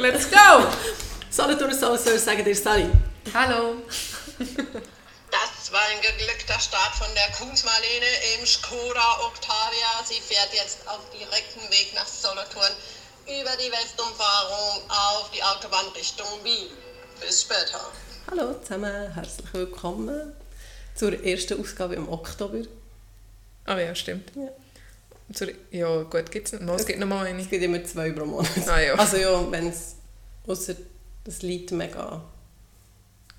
Let's go! Solothurn Soul sagen dir Sally. Hallo. Das war ein geglückter Start von der Kunzmarlene im Skoda Octavia. Sie fährt jetzt auf direktem Weg nach Solothurn über die Westumfahrung auf die Autobahn Richtung Wien. Bis später. Hallo zusammen, herzlich willkommen zur ersten Ausgabe im Oktober. Ah ja, stimmt. Ja. Ja, gut, gibt's noch, es gibt noch mal eine. Es gibt immer zwei pro Monat. Ah, ja. Also ja, wenn es, außer das Lied mega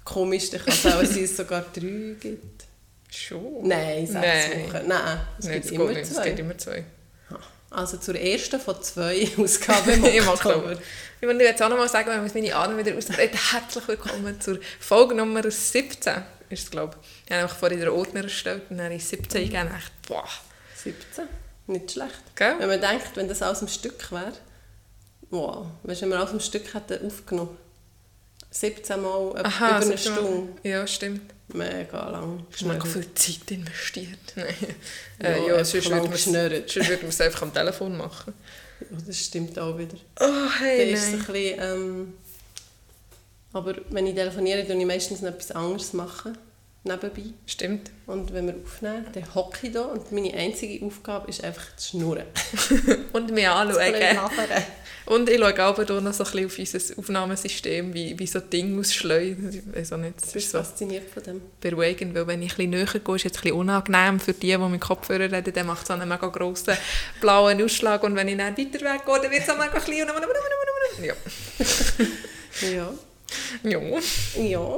komisch, dann kann es auch sein, dass es sogar drei gibt. Schon? Nein, sechs Nein. Wochen. Nein, es Nein, gibt es immer nicht. Es zwei. gibt immer zwei. Also zur ersten von zwei Ausgaben im Oktober. Ich wollte jetzt auch noch mal sagen, wenn wir meine Ahnung wieder ausbreiten. Herzlich willkommen zur Folge Nummer 17, ist es, glaube ich. Ich habe einfach vorhin den Ordner erstellt und dann habe ich 17 eingegeben und dachte, boah. 17, nicht schlecht. Gell? Wenn man denkt, wenn das aus dem Stück wäre, wow, weißt, wenn wir aus dem Stück hätten aufgenommen, 17 Mal Aha, über eine 17 Mal. Stunde, Ja, stimmt. mega lang. Mega viel Zeit investiert. Nein. Ja, äh, ja, einfach sonst würde man es man einfach am Telefon machen. Ja, das stimmt auch wieder. Oh, Dann hey, ist ein nein. bisschen, ähm, aber wenn ich telefoniere, tue ich meistens noch etwas anderes machen, nebenbei. Stimmt. Und wenn wir aufnehmen, dann hocke ich da und meine einzige Aufgabe ist einfach zu schnurren. Und mich anschauen. Und ich schaue auch hier noch so ein bisschen auf unser Aufnahmesystem, wie, wie so Dinge ausschleuen. Ich weiß auch nicht, das ist so fasziniert von dem. beruhigend, weil wenn ich ein bisschen näher gehe, ist es jetzt ein bisschen unangenehm für die, die mit Kopfhörer reden, dann macht so einen mega grossen blauen Ausschlag und wenn ich dann weiter weg gehe, dann wird es auch mega klein und ja. Ja. Ja. Ja,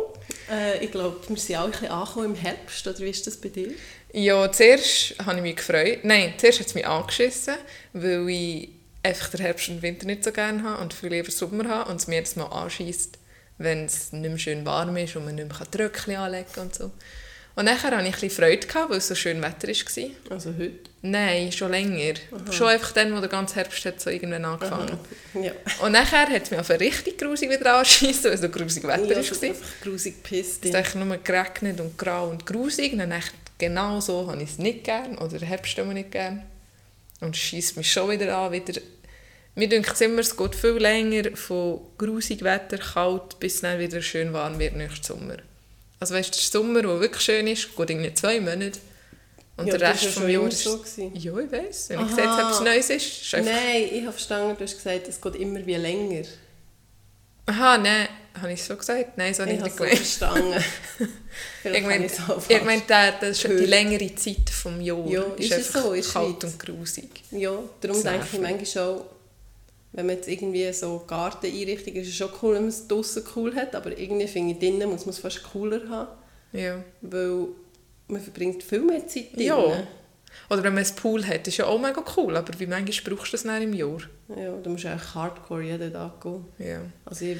äh, ich glaube, wir sind alle ein bisschen angekommen im Herbst, oder wie ist das bei dir? Ja, zuerst habe ich mich gefreut. Nein, zuerst hat es mich angeschissen, weil ich einfach den Herbst und Winter nicht so gerne habe und viel lieber Sommer habe und es mir jetzt mal anschießt, wenn es nicht mehr schön warm ist und man nicht mehr Tröckchen anlegen kann und so. Und nachher hatte ich ein bisschen Freude, gehabt, weil es so schön Wetter war. Also heute? Nein, schon länger. Schon einfach dann, wo der ganze Herbst hat so irgendwann angefangen. Ja. Und nachher hat es mich auf richtig grusig wieder anschiessen, weil es so grusig Wetter ja, war. so einfach grusig gepisst. Es hat nur geregnet und grau und grusig. Und dann dachte genau so habe ich es nicht gern oder den Herbst immer nicht gern. Und es schiesst mich schon wieder an. Wieder. Mir denkt es immer, es geht viel länger von grusig Wetter, kalt, bis es dann wieder schön warm wird nächsten Sommer. Also weißt du, der Sommer, der wirklich schön ist, geht irgendwie zwei Monate. Und Ja, der Rest vom Jahr ist... so. Ja, ich weiss. Wenn ich Aha. gesagt habe, etwas Neues ist, ist einfach... Nein, ich habe verstanden, du hast gesagt, es geht immer wie länger. Aha, nein. Habe ich so gesagt? Nein, so Ich nicht habe es so gemeint. verstanden. Ich meine, habe ich es ich der, das ist die längere Zeit vom Jahr. Ja, ist es einfach so der kalt und grusig. Ja, darum denke ich manchmal auch, wenn man jetzt irgendwie so Garteneinrichtung ist es schon cool, wenn man es draussen cool hat, aber irgendwie finde ich, drinnen muss man es fast cooler haben, Ja. weil man verbringt viel mehr Zeit drinnen. ja. Oder wenn man einen Pool hat, ist ja auch mega cool, aber wie manchmal brauchst du das dann im Jahr? Ja, du musst eigentlich hardcore jeden Tag gehen. Ja. Also ich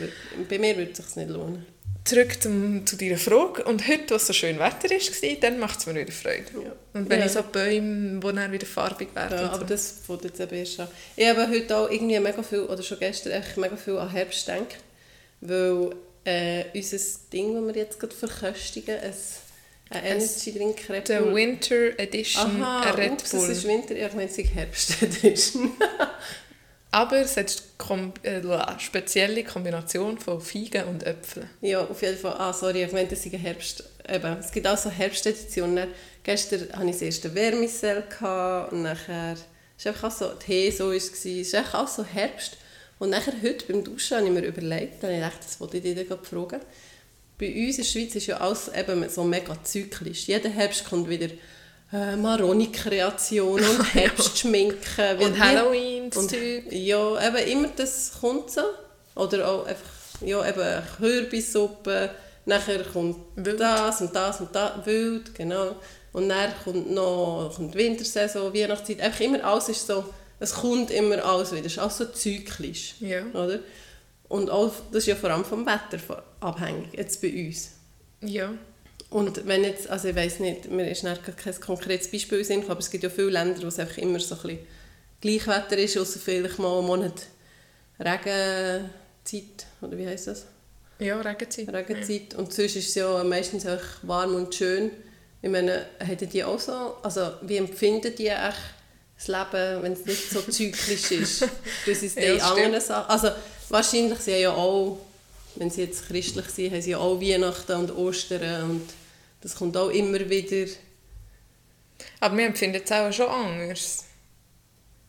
bei mir würde es sich nicht lohnen. Zurück zum, zu deiner Frage. Und heute, was so schön Wetter war, dann macht es mir wieder Freude. Ja. Und wenn Ja. ich so Bäume, die dann wieder farbig werden Ja, aber so. das fängt jetzt eben erst an. Ich habe heute auch irgendwie mega viel, oder schon gestern, echt mega viel an Herbst gedacht, weil äh, unser Ding, das wir jetzt gerade verköstigen, ein, ein Energy Drink Red Der Bull. Winter Edition Aha, Red ups, Bull. es ist Winter, ich meine, es ist Herbst Edition. Aber es hat kom äh, spezielle Kombination von Feigen und Äpfeln. ja, auf jeden Fall. Ah, sorry, ich meinte, es ist ein Herbst. Eben, es gibt auch so Herbsteditionen. Gestern hatte ich das erste Wärmesell gehabt und nachher war einfach auch so, Tee so war es. Es ist einfach auch so Herbst. Und nachher heute beim Duschen habe ich mir überlegt, dann habe ich gedacht, das wollte ich dir fragen. Bei uns in der Schweiz ist ja alles eben so mega zyklisch. Jeden Herbst kommt wieder äh, Maroni-Kreation und Herbstschminken. Und Halloween, das und, Zeug. Ja, eben immer das kommt so. Oder auch einfach, ja, eben Kürbissuppe. Nachher kommt Wild. das und das und das, wild, genau. Und dann kommt noch kommt Wintersaison, Weihnachtszeit. Einfach immer alles ist so, es kommt immer alles wieder. Es ist alles so zyklisch. Ja. Oder? Und auch, das ist ja vor allem vom Wetter abhängig, jetzt bei uns. Ja. Und wenn jetzt, also ich weiß nicht, mir ist kein konkretes Beispiel in Sinn aber es gibt ja viele Länder, wo es einfach immer so ein bisschen Gleichwetter ist, außer vielleicht mal einen Monat Regenzeit, oder wie heisst das? Ja, Regenzeit. Regenzeit. Und sonst ist es ja meistens auch warm und schön. Ich meine, hätten die auch so, also wie empfinden die echt das Leben, wenn es nicht so zyklisch ist? Das ist die Ja, anderen Sachen. Also, wahrscheinlich sind ja auch, wenn sie jetzt christlich sind, haben sie ja auch Weihnachten und Ostern und das kommt auch immer wieder. Aber wir empfinden es auch schon anders.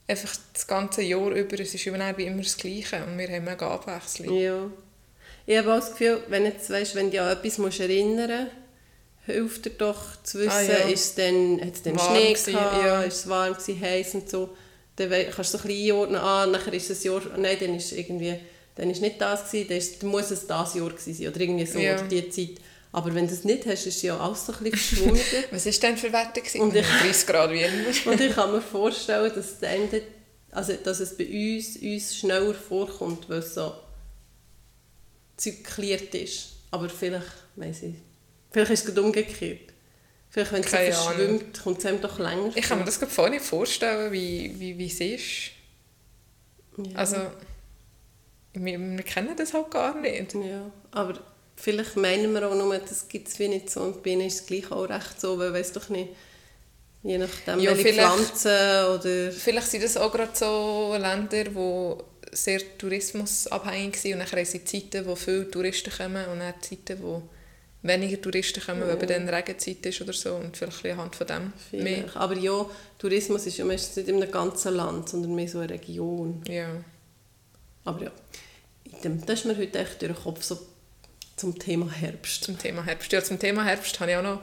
Einfach das ganze Jahr über, es ist immer immer das Gleiche und wir haben mega Abwechslung. Ja. Ich habe auch das Gefühl, wenn, jetzt, weißt, wenn du an etwas musst erinnern musst, hilft dir doch zu wissen, Ah, ja. ist es dann, hat es dann Schnee gewesen, gehabt, ja. ist es warm gewesen, heiß und so. Dann kannst du so ein bisschen einordnen, ah, nachher ist es Jahr, nein, dann ist irgendwie, dann ist nicht das gewesen, dann, ist, dann muss es das Jahr gewesen sein oder irgendwie so, Ja. oder die Zeit. Aber wenn du es nicht hast, ist ja alles so ein bisschen verschwunden. Was war denn für Wetter? gewesen? Und ich- 30 Grad wie immer. Und ich kann mir vorstellen, dass, das Ende, also, dass es bei uns, uns schneller vorkommt, weil es so zykliert ist. Aber vielleicht, weiss ich, vielleicht ist es umgekehrt. Vielleicht, wenn es verschwimmt, kommt es einem doch länger Ich kann mir das voll nicht vorstellen, wie, wie, wie es ist. Ja. Also, wir, wir kennen das halt gar nicht. Ja, aber vielleicht meinen wir auch nur, das gibt es wie nicht so und ihnen ist es gleich auch recht so, weil weiß doch nicht, je nachdem, Ja, welche Pflanzen oder... Vielleicht sind das auch gerade so Länder, die sehr tourismusabhängig sind und dann sie Zeiten, wo viele Touristen kommen und dann Zeiten, wo weniger Touristen kommen, weil eben dann Regenzeit ist oder so und vielleicht anhand von dem mehr. Vielleicht. Aber ja, Tourismus ist ja meistens nicht in einem ganzen Land, sondern mehr so eine Region. Ja. Aber ja, das ist mir heute echt durch den Kopf so zum Thema Herbst. Zum Thema Herbst. Ja, zum Thema Herbst habe ich auch noch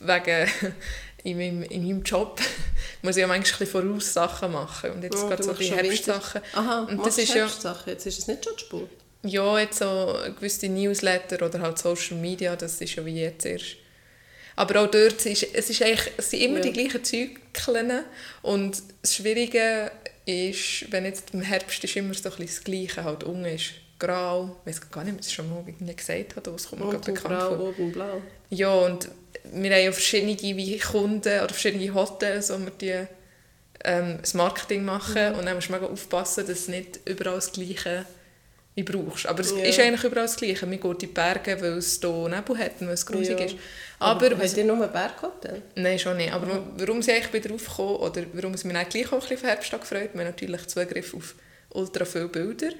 wegen in meinem, in meinem Job muss ich ja manchmal voraus Sachen machen und jetzt Oh, gerade so die Herbstsachen. Aha, und das ist ja. Jetzt ist es nicht schon Sport. Ja, jetzt so gewisse Newsletter oder halt Social Media, das ist ja wie jetzt erst. Aber auch dort ist es ist eigentlich, es sind immer Ja. die gleichen Zyklen und das Schwierige ist, wenn jetzt im Herbst ist immer so ein bisschen das Gleiche, halt unten ist grau, ich weiß gar nicht, ob ich es schon mal irgendwie gesagt habe, aber es kommt mir gerade bekannt grau, vor. oben blau. Ja, und wir haben ja verschiedene wie Kunden oder verschiedene Hotels, wo wir die, ähm, das Marketing machen und dann musst du mega aufpassen, dass du nicht überall das Gleiche wie brauchst. Aber es Ja. ist eigentlich überall das Gleiche. Wir gehen in die Berge, weil es hier Nebel hat und weil es grusig Ja. ist. Aber, habt ihr nur ein Berghotel? Nein, schon nicht. Aber warum sie eigentlich wieder aufgekommen oder warum sie mich dann gleich auch ein bisschen auf Herbst gefreut wir haben natürlich Zugriff auf ultra viele Bilder.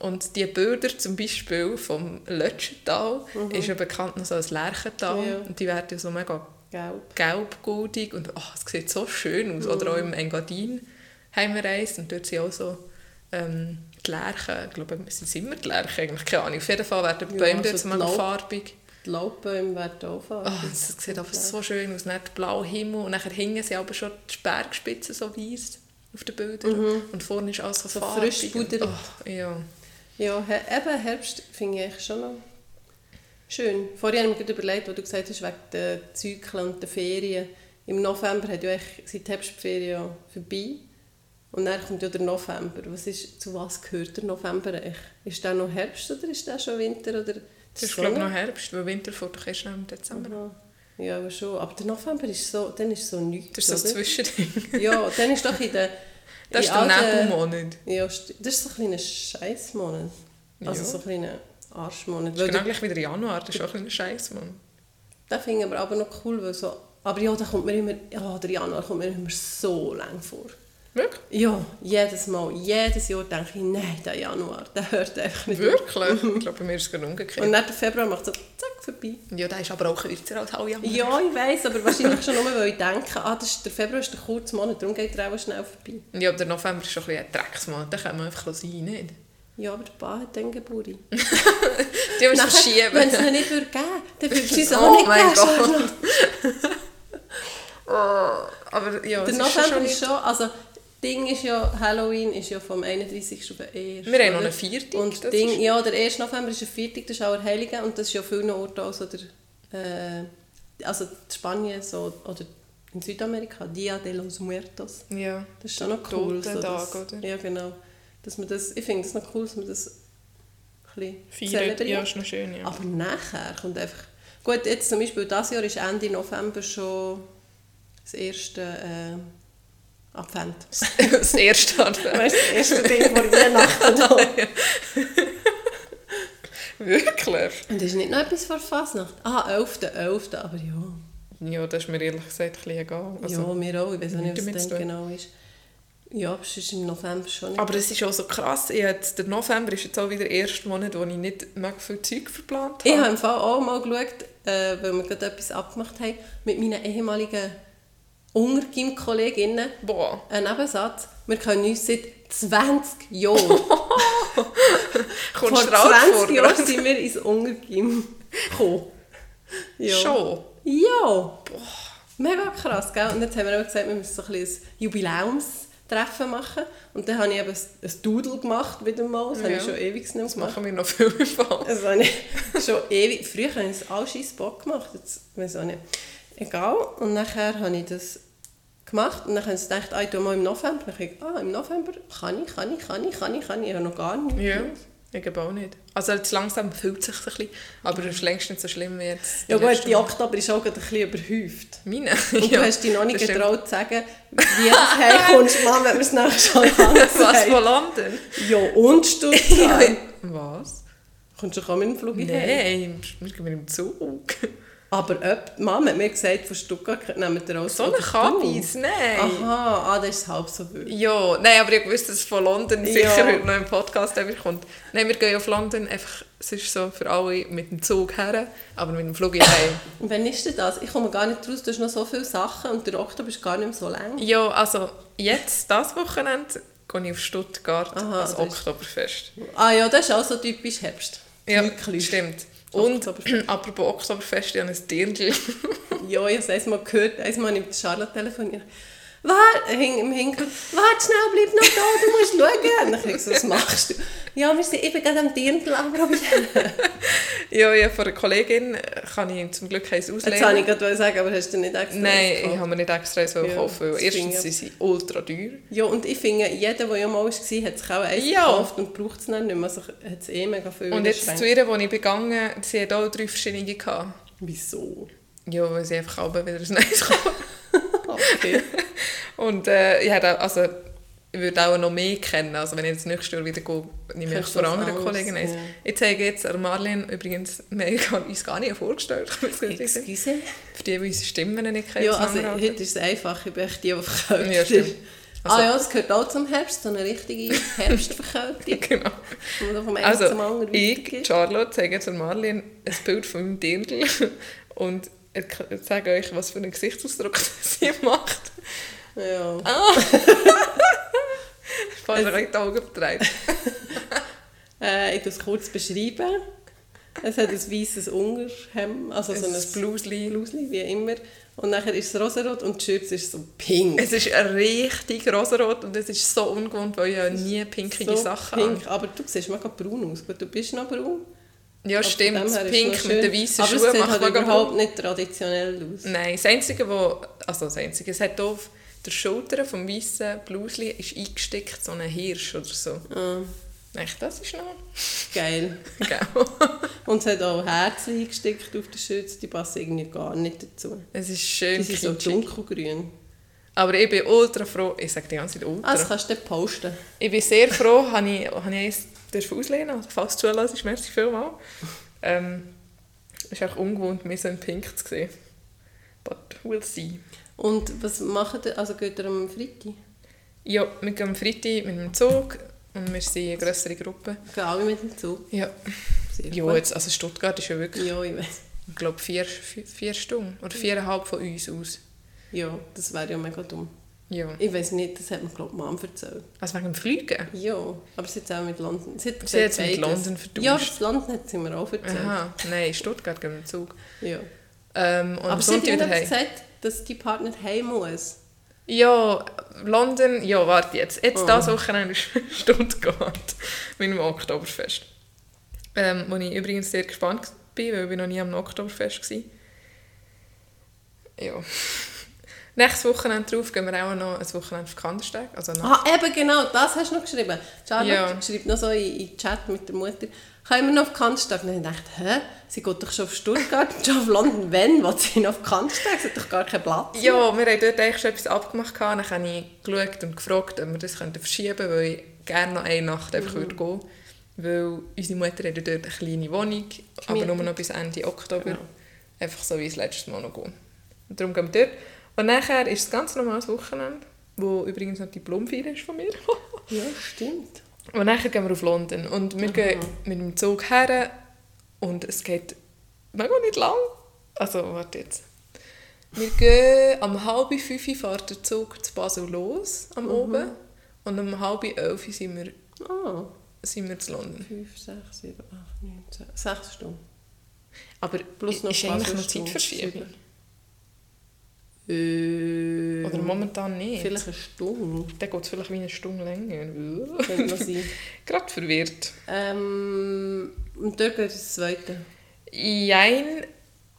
Und die Bilder zum Beispiel vom Lötschental ist ja bekannt noch so als Lärchental. Ja. Und die werden so mega Gelb. gelb-goldig und oh, es sieht so schön aus. Oder auch im Engadin haben wir eins und dort sind auch so ähm, die Lärchen, ich glaube, es sind immer die Lärchen, eigentlich keine Ahnung. Auf jeden Fall werden die Ja, Bäume also dort so farbig. Die Laubbäume werden auch Oh, farbig. das sieht einfach so schön aus. Dann der blaue Himmel und nachher hingen sie aber schon die Bergspitzen so weiß auf den Bildern. Und vorne ist alles so, So farbig. frisch pudert. Oh, ja. Ja, he eben Herbst finde ich schon noch schön. Vorher habe ich mir gerade überlegt, was du gesagt hast, wegen der Zyklen und der Ferien. Im November hat ja eigentlich, sind die Herbstferien ja vorbei. Und dann kommt ja der November. Was ist, zu was gehört der November eigentlich? Ist der noch Herbst oder ist der schon Winter? Oder Das ist, glaube noch Herbst, weil Winter fährt doch erst im Dezember. Aha. Ja, aber schon. Aber der November ist so, dann ist so nichts, Das ist so ein? Zwischending. Ja, dann ist doch in der... Das ist der Nebelmonat. Ja, das ist so ein kleiner Scheißmonat. Also Ja. so ein kleiner Arschmonat. Das ist genau gleich wie der Januar, das ist auch ein kleiner Scheiß, Mann. den finde ich aber, aber noch cool, weil so... Aber ja, da kommt mir immer... Ja, der Januar kommt mir immer so lang vor. Wirklich? Ja, jedes Mal, jedes Jahr denke ich, nein, der Januar, der hört einfach nicht. Wirklich? ich glaube, bei mir ist es gerade umgekehrt. Und dann der Februar macht so zack vorbei. ja, der ist aber auch kürzer als alle Januar. Ja, ich weiß, aber wahrscheinlich schon nur, weil ich denke, ah, das ist, der Februar ist der kurze Monat, darum geht er auch schnell vorbei. Ja, aber der November ist schon ein bisschen ein Drecksmonat, da kann man einfach sein, nicht? Ja, aber der Paar hat dann Geburt. Die müssen Nachher, verschieben. Wenn es ihn nicht würde geben dann würde sie es Oh auch nicht mein geben. Gott. Oh, aber ja, Der es ist November schon ist schon, also Ding ist ja, Halloween ist ja vom 31. auf den 1. Wir haben noch einen Viertag, Und Ding, ist- ja, der 1. November ist ein Viertag, das ist auch Heiligen und das ist ja vielen Orten auch so der, äh, also in Spanien so, oder in Südamerika, Dia de los Muertos. Ja. Das ist schon noch cool. Totentag, das, oder? Ja, genau. Dass man das, ich finde es noch cool, dass man das ein bisschen zelebriert. ja, ist noch schön, ja. Aber nachher kommt einfach... Gut, jetzt zum Beispiel dieses Jahr ist Ende November schon das erste äh, Advent. das erste Advent. Weißt du, das erste Ding vor Weihnachten. da. Wirklich? Und ist nicht noch etwas vor Fasnacht? Ah, 11. 11. Aber ja. Ja, das ist mir ehrlich gesagt ein bisschen egal. Also, ja, mir auch. Ich weiß auch nicht, was das genau ist. Ja, aber es ist im November schon. Aber es ist auch so krass, jetzt, der November ist jetzt auch wieder der erste Monat, wo ich nicht mega viel Zeug verplant habe. Ich habe im Fall auch mal geschaut, äh, weil wir gerade etwas abgemacht haben, mit meinen ehemaligen Untergym-Kolleginnen Boah. einen Nebensatz. Wir können uns seit 20 Jahren, vor Kommst du raus 20 vor? Jahren sind wir ins Untergym gekommen. Ja. Schon? Ja. Mega krass, gell? Und jetzt haben wir auch gesagt, wir müssen so ein, ein Jubiläumstreffen machen. Und dann habe ich eben ein, Doodle gemacht wieder mal. Das habe ich Ja. schon ewig nicht mehr Das gemacht. machen wir noch viel Fall. Das habe ich schon ewig. Früher habe ich es all scheiß Bock gemacht. Jetzt weiß ich auch nicht. Egal. Und nachher habe ich das gemacht. Und dann habe ich gedacht, ah, ich tue mal im November. Dann ich, ah, im November kann ich, kann ich, kann ich, kann ich, kann ich. Ich habe noch gar nichts. Ja, ich glaube auch nicht. Also jetzt langsam fühlt sich ein bisschen, aber es ist längst nicht so schlimm wie jetzt. Ja gut, die. Oktober ist auch ein bisschen überhäuft. Meine? Und du hast dich noch nicht getraut zu sagen, wie du heimkommst, Mann, wenn wir es nachher schon Was von London? Ja, und Stuttgart. Was? Kommst du auch mit dem Flug heim? Nein, wir gehen mit dem Zug. Aber ob, die Mama hat mir gesagt, von Stuttgart nehmen wir raus. So eine. Kabis, nein. Aha, ah, das ist halb so wild. Ja, nein, aber ich wusste, dass es von London sicher Ja. heute noch im Podcast kommt. Nein, wir gehen auf London, einfach, es ist so für alle mit dem Zug her, aber mit dem Flug heim. Und wann ist denn das? Ich komme gar nicht raus, du hast noch so viele Sachen und der Oktober ist gar nicht mehr so lang. ja, also jetzt, das Wochenende, gehe ich auf Stuttgart Aha, als das ist- Oktoberfest. Ah ja, das ist auch so typisch Herbst. Ja, Wirklich. stimmt. Und apropos Oktoberfest, ich habe ein Dirndl. Ja, ich habe es einmal gehört, einmal habe ich mit Charlotte telefoniert. Warte, hing im Hintergrund, warte schnell, bleib noch da, du musst schauen. Und dann ich was machst du? Ja, wir sind eben gerade am Dirndl anprobieren. ja, ja, von einer Kollegin kann ich zum Glück eins Jetzt wollte ich gerade sagen, aber hast du nicht extra Nein, gekauft? ich habe mir nicht extra eins Ja, kaufen, weil das erstens ich- sind sie ultra teuer. Ja, und ich finde, jeder, der ja mal war, hat sich auch eins Ja. gekauft und braucht es dann nicht mehr. Also hat es eh mega viel Und jetzt zu ihr, wo ich begangen sie hat auch drei verschiedene gehabt. Wieso? Ja, weil sie einfach alle wieder ein neues kaufen. Okay. Und äh, ich, hätte also, ich würde auch noch mehr kennen. Also wenn ich jetzt nächstes Jahr wieder gehe, nehme ich von anderen anderes, Kollegen eins. ja. Ich zeige jetzt Marlene übrigens, wir haben uns gar nicht vorgestellt. Für die, Excuse? die unsere Stimmen nicht kennen. Ja, also heute ist es einfach. Ich bin die, die Ja, stimmt. Also- ah ja, das gehört auch zum Herbst, so eine richtige Herbstverkältung. Genau. Vom zum Also, anderen ich. Charlotte, zeige jetzt Marlene ein Bild von meinem Dirndl und ich zeige euch, was für einen Gesichtsausdruck sie macht. Ja. Falls ihr euch die Augen vertreibt. Äh, ich tue es kurz beschreiben. Es hat ein weißes Unterhemd, also so Ein Blusli. Blusli, wie immer. Und nachher ist es rosarot und die Schürze ist so pink. Es ist richtig rosarot und es ist so ungewohnt, weil ich ja nie pinkige so Sachen pink. habe. Aber du siehst mega braun aus. Du bist noch braun. Ja, von stimmt. Das Pink mit den weißen Aber es Schuhen sieht macht halt überhaupt nicht traditionell aus. Nein, das Einzige, wo, also das Einzige, es hat auf der Schulter vom weißen Blusli ist eingesteckt so ein Hirsch oder so. Ah, Echt, das ist noch geil. geil. Und es hat auch Herzen eingesteckt auf der Schürze, die passen irgendwie gar nicht dazu. es ist schön Die sind so dunkelgrün. Aber ich bin ultra froh, ich sage die ganze Zeit ultra. Ah, das kannst du posten. Ich bin sehr froh, habe ich, habe ich eins dürfen auslehnen, also falls du zulässt, merci vielmals. Ähm, es ist auch ungewohnt, mich so in Pink zu sehen. But we'll see. Und was macht ihr? Also geht ihr am Freitag? Ja, wir gehen am Freitag mit dem Zug und wir sind eine grössere Gruppe. Gehen alle mit dem Zug? Ja, Sehr ja gut. jetzt, also Stuttgart ist ja wirklich, Ja, ich weiß. ich glaube, vier, vier, vier Stunden oder viereinhalb von uns aus. Ja, das wäre ja mega dumm. Ja. Ich weiß nicht, das hat mir glaube ich Mom erzählt. Also wegen dem Fliegen? Ja, aber sie hat auch mit London. Sie hat, Sie hat es mit. London vertauscht. Ja, das London hat sie mir auch erzählt. Aha, nein, Stuttgart gehen wir Zug. Ja. Ähm, und Aber sie hat wieder gesagt, dass die Partner heim muss. Ja, London, ja, warte jetzt. Jetzt Oh. das Wochenende ist Stuttgart mit dem Oktoberfest. Ähm, wo ich übrigens sehr gespannt bin, weil ich noch nie am Oktoberfest war. Ja. Nächstes Wochenende drauf gehen wir auch noch ein Wochenende auf Kandersteg. Also Ah, eben genau, das hast du noch geschrieben. Charlotte Ja. schreibt noch so in, in Chat mit der Mutter, können wir noch auf Kantstag? Und dann dachte ich, hä? Sie geht doch schon auf Stuttgart und schon auf London. Wenn? Will sie noch auf Kantstag? Sie hat doch gar keinen Platz. Ja, wir haben dort eigentlich schon etwas abgemacht. gehabt. Dann habe ich geschaut und gefragt, ob wir das verschieben könnten, weil ich gerne noch eine Nacht einfach Mhm. würde gehen Weil unsere Mutter hat dort eine kleine Wohnung, aber Gemietet. nur noch bis Ende Oktober. Genau. Einfach so wie das letzte Mal noch gehen. Und darum gehen wir dort. Und nachher ist das ganz normales Wochenende, wo übrigens noch Diplomfeier ist von mir. Ja, stimmt. Und dann gehen wir auf London und wir gehen mit dem Zug her und es geht mega nicht lang. Also, warte jetzt. Wir gehen am halb fünf fährt der Zug zu Basel los, am Oben. Und um halb elf sind wir, Ah, sind wir zu London. 5, 6, 7, 8, 9, 10. 6 Stunden. Aber Plus noch ist eigentlich noch Zeitverschiebung? Äh, Oder momentan nicht? Vielleicht eine Stunde. Dann geht es vielleicht wie eine Stunde länger. Könnte sein. Gerade verwirrt. Ähm, und dort geht das zweite. Jein,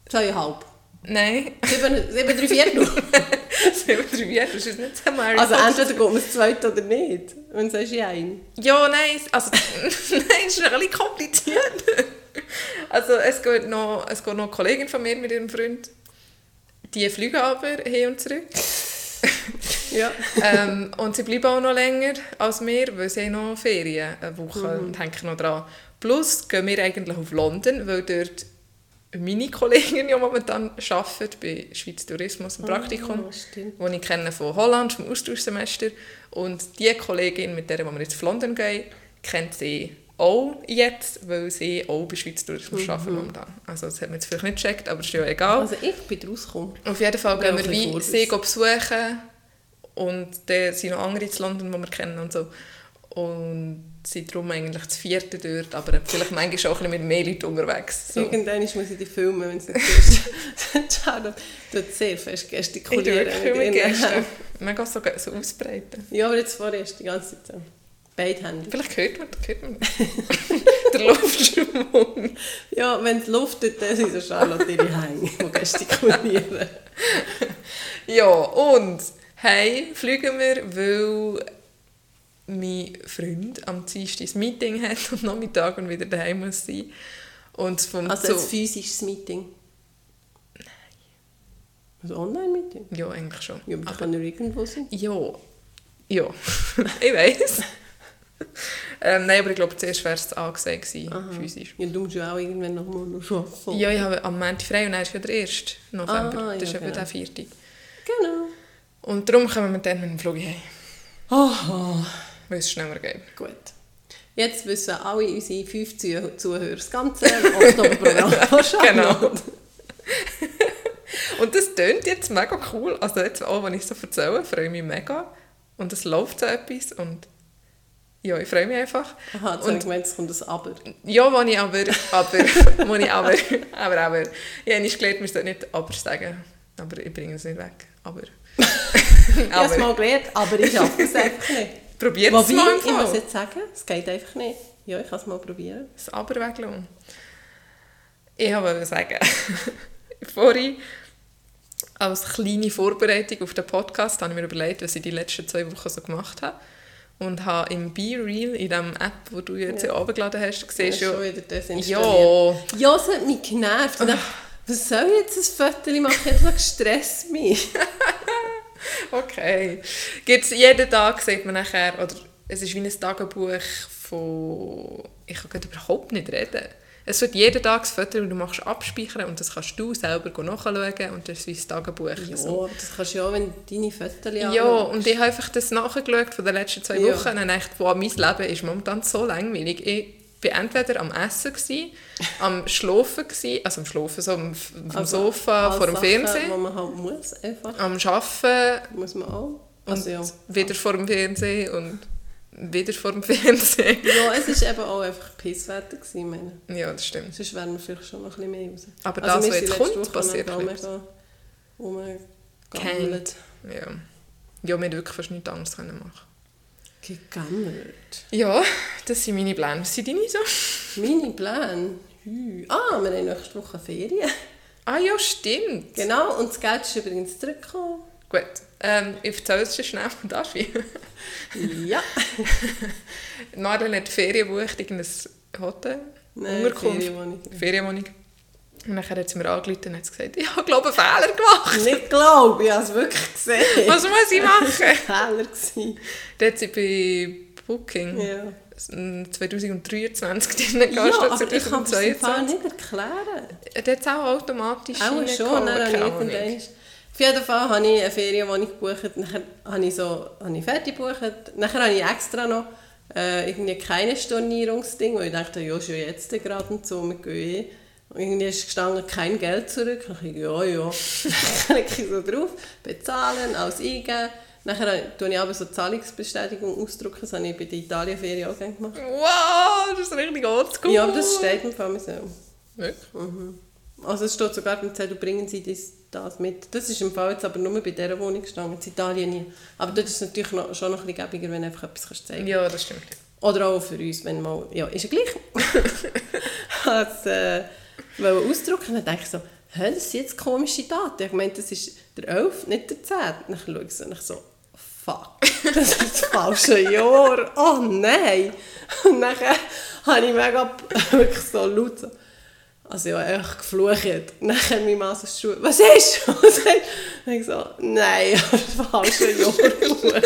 Zweieinhalb. nein. Sieben, sieben drei Viertel. Selber drüber, das ist nicht so Mary Also entweder geht man das zweite oder nicht. Wenn du sagst, ja ein. Ja, nein, also, nein, es ist ein bisschen kompliziert. Also es geht, noch, es geht noch eine Kollegin von mir mit ihrem Freund. Die fliegen aber hin und zurück. Ja. ähm, und sie bleiben auch noch länger als wir, weil sie noch Ferien, eine Woche, Mhm. und hängen noch dran. Plus gehen wir eigentlich auf London, weil dort meine Kollegin ja momentan arbeitet bei Schweiz Tourismus im Praktikum, Ah, stimmt. die ich kenne von Holland, vom Austauschsemester. Und die Kollegin, mit der wir jetzt auf London gehen, kennt sie auch jetzt, weil sie auch bei Schweiz Tourismus arbeiten momentan. Also das hat man jetzt vielleicht nicht gecheckt, aber ist ja egal. Also ich bin rausgekommen. Auf jeden Fall gehen wir wie sie besuchen und dann sind noch andere in London, die wir kennen und so. Und sind darum eigentlich das vierte dort, aber vielleicht manchmal auch ein bisschen mit mehr Leuten unterwegs. So. Irgendwann muss ich die filmen, wenn es nicht ist. Sharon tut sehr fest Ich gestikulieren. tue mit wirklich gestern. Händen. Mega so, so ausbreiten. Ja, aber jetzt vorher ist die ganze Zeit Beide Hände. Vielleicht hört man, hört man der Luftschwung. Ja, wenn es luftet, dann sind so Charlotte ihre Hänge, die gestikulieren. Ja, und hey, fliegen wir, weil mein Freund am Dienstag ein Meeting hat und Nachmittag und wieder daheim muss sein. Und vom Also ein physisches Meeting. Nein. Ein Online-Meeting? Ja, eigentlich schon. Ja, aber Aber, kann ja irgendwo sein. ja, ja, ich weiß. ähm, nein, aber ich glaube, zuerst wäre es angesagt gewesen, physisch. Ja, du musst ja auch irgendwann noch mal noch arbeiten. Ja, ich habe am Montag frei und dann ist ja der 1. November. Ah, das ist ja, eben genau. der 4. Genau. Und darum kommen wir dann mit dem Flug heim, Aha. weil es schneller geht. Gut. Jetzt wissen alle unsere fünf Zuh- Zuhörer das ganze Oktoberprogramm. Genau. Und das tönt jetzt mega cool. Also jetzt auch, wenn ich so erzähle, freue ich mich mega. Und es läuft so etwas und ja, ich freue mich einfach. Aha, jetzt habe ich und gemeint, es kommt ein Aber. ja, wenn ich aber, aber, wenn ich aber, aber, aber, ich habe gelernt, wir sollten nicht aber sagen. Aber ich bringe es nicht weg. Aber, Ich habe es mal gelernt, aber ich schaffe es einfach nicht. probiert es mal ich muss jetzt sagen, es geht einfach nicht. Ja, ich kann es mal probieren. Das aber weglassen. Ich wollte sagen, vorhin als kleine Vorbereitung auf den Podcast habe ich mir überlegt, was ich die letzten zwei Wochen so gemacht habe. Und habe im Be Real, in dem App, wo du jetzt ja. runtergeladen hast, Das gesehen, ist schon ja, wieder desinstalliert. ja, Ja, es hat mich genervt. Ich dachte, was soll ich jetzt ein Foto machen? Das stresst mich. okay. Gibt's jeden Tag, sieht man nachher, oder es ist wie ein Tagebuch von, ich kann überhaupt nicht reden. Es wird jeden Tag das Foto, und du machst abspeichern und das kannst du selber nachschauen und das ist wie ein Tagebuch. Ja, so. das kannst du ja auch, wenn du deine Fotos Ja, und ich habe einfach das nachgeschaut von den letzten zwei Ja. Wochen und gedacht, wow, mein Leben ist momentan so langweilig. Ich war entweder am Essen, gewesen, am Schlafen, gewesen, also am Schlafen, so am, dem Also, Sofa, vor dem Sachen, Fernsehen, man halt muss, einfach. am Arbeiten Muss man auch. Also, ja. wieder vor dem Fernsehen und wieder vor dem Fernsehen. ja, es war eben auch einfach Pisswetter, gewesen, meine. Ja, das stimmt. Sonst wären wir vielleicht schon noch ein bisschen mehr raus. Aber Also das, was jetzt kommt, Woche passiert mega rumgegammelt. Ja. ja, wir wirklich fast nichts anderes können machen Gegammelt. Ja, das sind meine Pläne. Was sind deine so? Meine Pläne? Hü. Ah, wir haben nächste Woche Ferien. Ah ja, stimmt. Genau, und das Geld ist übrigens zurückgekommen. Gut, ähm, ich erzähle es dir schnell, darf ich? Ja. Marlene hat Ferien gebucht, irgendein Hotel, Nein, Unterkunft, Ferienwohnung. Ferienwohnung. Und dann hat sie mir angerufen und hat gesagt, ich habe glaube ich einen Fehler gemacht. Nicht glaube, ich habe es wirklich gesehen. Was muss ich machen? Fehler gewesen. Dann hat sie bei Booking Ja. 2023 drin Ja, aber ich kann es im Fall 2022. nicht erklären. Dann hat es auch automatisch Auch schon, habe Auf jeden Fall habe ich eine Ferienwohnung gebucht, nachher habe ich, so, habe ich fertig gebucht, nachher habe ich extra noch äh, irgendwie keine Stornierungsding, weil ich dachte, ja, schon jetzt gerade und so, wir gehen eh. Und irgendwie ist gestanden, kein Geld zurück. Dann ich, ja, ja. dann klicke ich so drauf, bezahlen, alles eingeben. Nachher tue ich aber so Zahlungsbestätigung ausdrucken, das habe ich bei der Italienferien auch gerne gemacht. Wow, das ist richtig oldschool. Ja, aber das steht im Fall so. Wirklich? Also es steht sogar beim Zettel, bringen Sie das, das mit. Das ist im Fall jetzt aber nur bei dieser Wohnung gestanden, in Italien nie. Aber dort ist es natürlich noch, schon noch ein bisschen gäbiger, wenn du einfach etwas kannst zeigen Ja, das stimmt. Oder auch für uns, wenn mal... Ja, ist ja gleich. Hat äh, ausdrucken dann denke ich so, hä, das sind jetzt komische Daten. Ich meine, das ist der 11, nicht der 10. Dann schaue ich so und ich so, fuck, das ist das falsche Jahr. Oh nein. Und dann habe ich mega wirklich so laut so, also ja, echt geflucht. Dann hat meine Mann so Schuhe, was ist? Und ich so, nein, ich habe das falsche Jahr gebucht.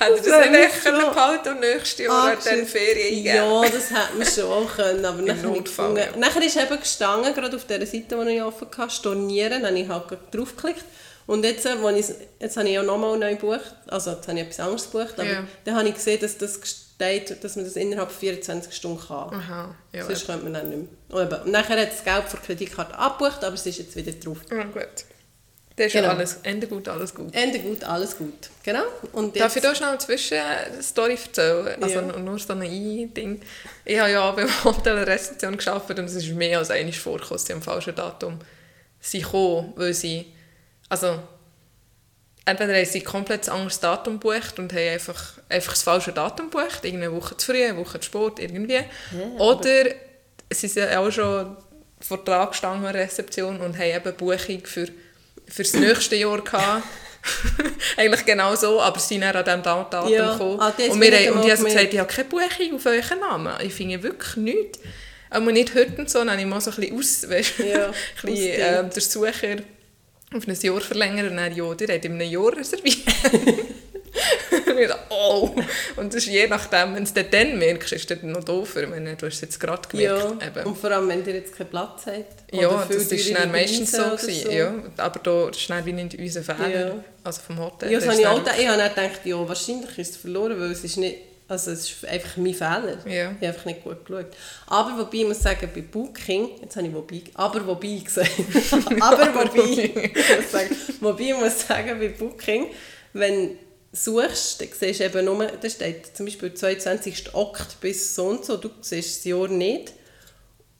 Hat er das nicht können so behalten und nächstes Jahr dann Ferien eingegeben? Ja, das hätte man schon können, aber nachher, habe Notfall, ja. nachher ist eben gestanden, gerade auf dieser Seite, die ich offen hatte, stornieren, dann habe ich halt draufgeklickt. Und jetzt, äh, ich, jetzt habe ich auch nochmal neu gebucht, also jetzt habe ich etwas anderes gebucht, aber Ja. dann habe ich gesehen, dass das steht, dass man das innerhalb von 24 Stunden kann. Aha, ja. Sonst könnte man dann nicht mehr. Und, eben, und nachher hat das Geld für die Kreditkarte abgebucht, aber es ist jetzt wieder drauf. Ja, gut. Das ist ja Genau. alles, Ende gut, alles gut. Ende gut, alles gut. Genau. Und Darf ich jetzt- da schnell eine Zwischenstory erzählen? Also Ja. nur- so ein Ein-Ding. Ich habe ja beim Hotel eine Rezeption gearbeitet und es ist mehr als einmal vorgekommen, sie am falschen Datum sind gekommen, weil sie, also entweder haben sie komplett ein anderes Datum gebucht und haben einfach, einfach das falsche Datum gebucht, irgendeine Woche zu früh, eine Woche zu spät, irgendwie. Oder sie sind auch schon vor der Tag gestanden an der Rezeption und haben eben eine Buchung für, für das nächste Jahr gehabt. Eigentlich genau so, aber sie sind dann an diesem Datum Ja, gekommen. ah, und wir haben, und ich habe gesagt, ich habe keine Buchung auf euren Namen. Ich finde wirklich nichts. Aber nicht heute und so, dann habe ich mal so ein bisschen aus, weißt, Ja, ein bisschen, ähm, der Sucher auf ein Jahr verlängern und dann, ja, der hat in einem Jahr reserviert. und ich dachte, oh. Und das ist je nachdem, wenn du es dann merkst, ist das noch doofer. Ich meine, du hast es jetzt gerade Ja, gemerkt. eben. und vor allem, wenn ihr jetzt keinen Platz habt. Ja, das ist teurere dann meistens so, gewesen, Ja, aber da ist dann wie nicht unser Fehler, Ja. also vom Hotel. Ja, das Da habe ich auch gedacht. Ich habe gedacht, ja, wahrscheinlich ist es verloren, weil es ist nicht, also es ist einfach mein Fehler. Ja. Ich habe einfach nicht gut geschaut. Aber wobei, ich muss sagen, bei Booking, jetzt habe ich wobei, aber wobei gesagt, aber wobei, ich muss sagen, wobei, ich muss sagen, bei Booking, wenn du suchst, dann siehst du eben nur, da steht zum Beispiel 22. Okt bis so und so, du siehst das Jahr nicht.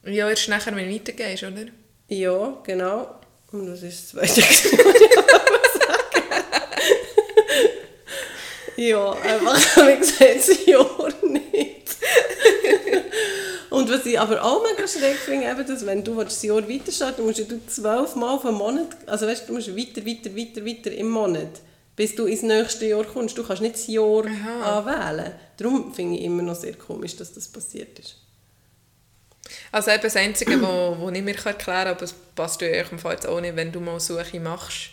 Ja, erst nachher, wenn du weitergehst, oder? Ja, genau. Und das ist das Zweite. ja, einfach habe ich gesagt, Jahr nicht. Und was ich aber auch mega schräg finde, eben, dass wenn du das Jahr weiter starten musst du zwölfmal auf einen Monat, also weißt, du musst weiter, weiter, weiter, weiter im Monat, bis du ins nächste Jahr kommst. Du kannst nicht das Jahr anwählen. Darum finde ich immer noch sehr komisch, dass das passiert ist. Also eben das Einzige, wo ich mir erklären kann, aber es passt dir im Fall jetzt auch nicht, wenn du mal Suche machst,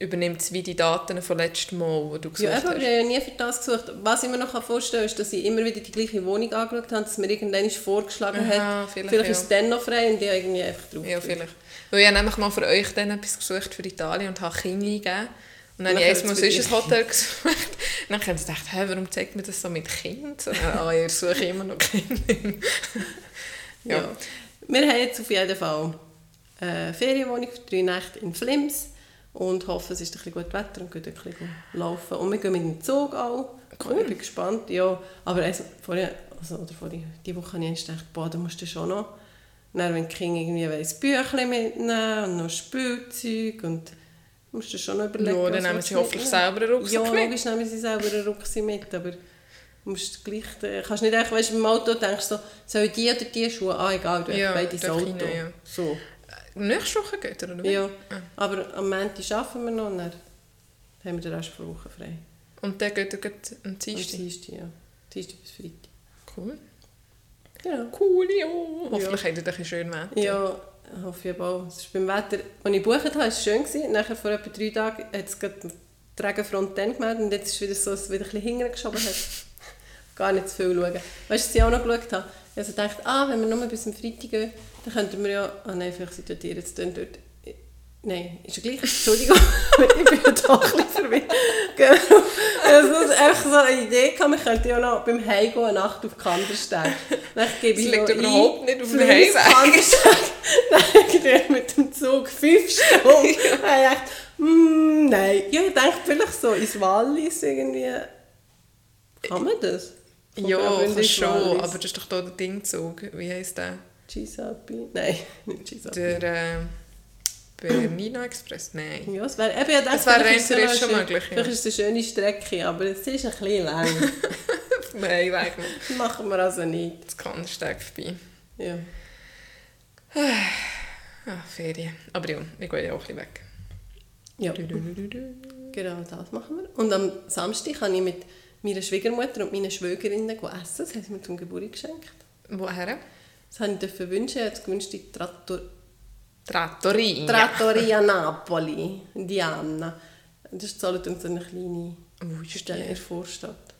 übernimmt es wie die Daten von letztem Mal, wo du gesucht Ja, eben, aber hast. ich habe ja nie für das gesucht. Was ich mir noch vorstellen kann, ist, dass ich immer wieder die gleiche Wohnung angeschaut habe, dass mir irgendwann vorgeschlagen Aha, hat. vielleicht, Vielleicht, ja. ist es dann noch frei und ich habe irgendwie einfach drauf Ja, vielleicht. Weil ich habe nämlich mal für euch dann etwas gesucht für Italien und habe Kinder eingegeben. Und dann habe ich erstmal sonst ein Hotel gesucht. Und dann habe ich gedacht, hä, warum zeigt mir das so mit Kind? Ah, ich suche immer noch Kinder. Ja. Ja. Wir haben jetzt auf jeden Fall eine Ferienwohnung für drei Nächte in Flims und hoffen, es ist ein bisschen gutes Wetter und können ein bisschen laufen. Und wir gehen mit dem Zug auch. Cool. Ich bin gespannt. Ja, aber also, vorher, also, oder vorher, die Woche habe ich gedacht, boah, da musst du schon noch, dann, wenn die Kinder irgendwie ein Büchlein mitnehmen und noch Spielzeug und musst du schon noch überlegen, Ja, dann nehmen sie hoffentlich mitnehmen. selber einen Rucksack Ja, mit. logisch nehmen sie selber einen Rucksack mit, aber du musst gleich, äh, kannst nicht einfach, weißt, im Auto denkst du so, soll ich die oder die Schuhe, ah egal, du Ja, ja, beide ins darf Auto. rein, ja. So. Nächste Woche geht er, oder? Ja, aber am Montag arbeiten wir noch und dann haben wir den Rest der Woche frei. Und dann geht er am Am Dienstag. Dienstag, ja. Dienstag bis Freitag. Cool. Ja. Cool, ja. Hoffentlich habt ihr ein schön Wetter. Ja, hoffe ich auch. Es ist beim Wetter, als ich gebucht habe, war es schön. Gewesen. Nachher vor etwa drei Tagen hat es gerade die Regenfront dann gemeldet und jetzt ist es wieder so, dass es wieder ein bisschen hinten geschoben hat. Gar nicht zu viel schauen. Weißt du, was ich auch noch geschaut habe? Ich habe so gedacht, ah, wenn wir nur bis zum Freitag gehen, dann könnten wir ja... Ah nein, vielleicht sind ja die jetzt dort... Nein, ist ja gleich. Entschuldigung, ich bin ja doch ein bisschen verwirrt. Genau. Also, einfach so eine Idee gehabt, wir könnten ja noch beim Heimgehen eine Nacht auf Kandersteg. Das ich liegt überhaupt ein, nicht auf dem Heimweg. Ich mit dem Zug fünf Stunden. Dann habe ich gedacht, mm, nein. Ja, ich denke vielleicht so ins Wallis irgendwie. Kann man das? Von Ja, ins schon, Wallis. aber das ist doch da der Dingzug. Wie heisst der? Giuseppe? Nein, nicht Giuseppe. Der äh, Bernino Express? Nein. Ja, es wäre, eben, dachte, Es wäre rein theoretisch schon möglich, ja. Vielleicht ist es eine schöne Strecke, aber es ist ein bisschen lang. Heimweg noch. Das machen wir also nicht. Das Kandersteg vorbei. Ja. Ah, Ferien. Aber ja, ich gehe ja auch ein bisschen weg. ja, Du, du, du, du, du. genau das machen wir. Und am Samstag habe ich mit meiner Schwiegermutter und meinen Schwägerinnen essen. Das haben sie mir zum Geburtstag geschenkt. Woher? Das habe ich dafür wünschen. Ich habe gewünscht, die Trattor Trattoria. Trattoria Napoli, Diana. Das ist Solothurn so eine kleine ist Stelle in die? der Vorstadt.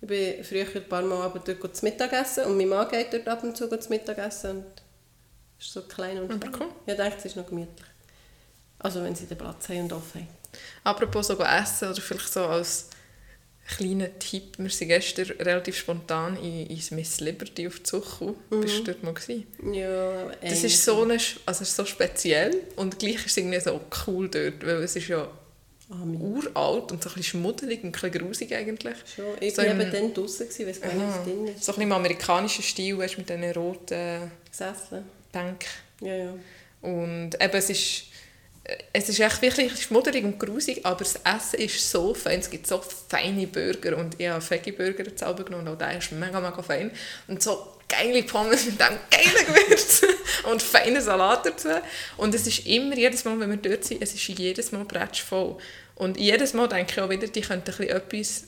Ich bin früher ein paar Mal aber dort zu Mittagessen und mein Mann geht dort ab und zu zu Mittagessen und ist so klein und Aber cool. Ich denke, es ist noch gemütlich. Also wenn sie den Platz haben und offen haben. Apropos so essen oder vielleicht so als kleiner Tipp. Wir sind gestern relativ spontan in, ins Miss Liberty auf Zuchu. Bist du dort mal gewesen? Ja, Das ist so, eine, also es ist so speziell und gleich ist es irgendwie so cool dort, weil es ist ja Ami. uralt und so ein bisschen schmuddelig und ein bisschen grusig eigentlich. Schon. Ich So war eben dann draußen, ich weiß gar nicht, drin So ein ist. bisschen im amerikanischen Stil, weißt, mit diesen roten Gesessen. Bänken. Ja, ja. Und eben, es ist, es ist echt wirklich schmudderig und grusig, aber das Essen ist so fein. Es gibt so feine Burger und ich habe Veggie-Burger jetzt selber genommen und auch der ist mega, mega fein. Und so geile Pommes mit dem geilen Gewürz und feinen Salat dazu. Und es ist immer, jedes Mal, wenn wir dort sind, es ist jedes Mal voll. Und jedes Mal denke ich auch wieder, die könnten etwas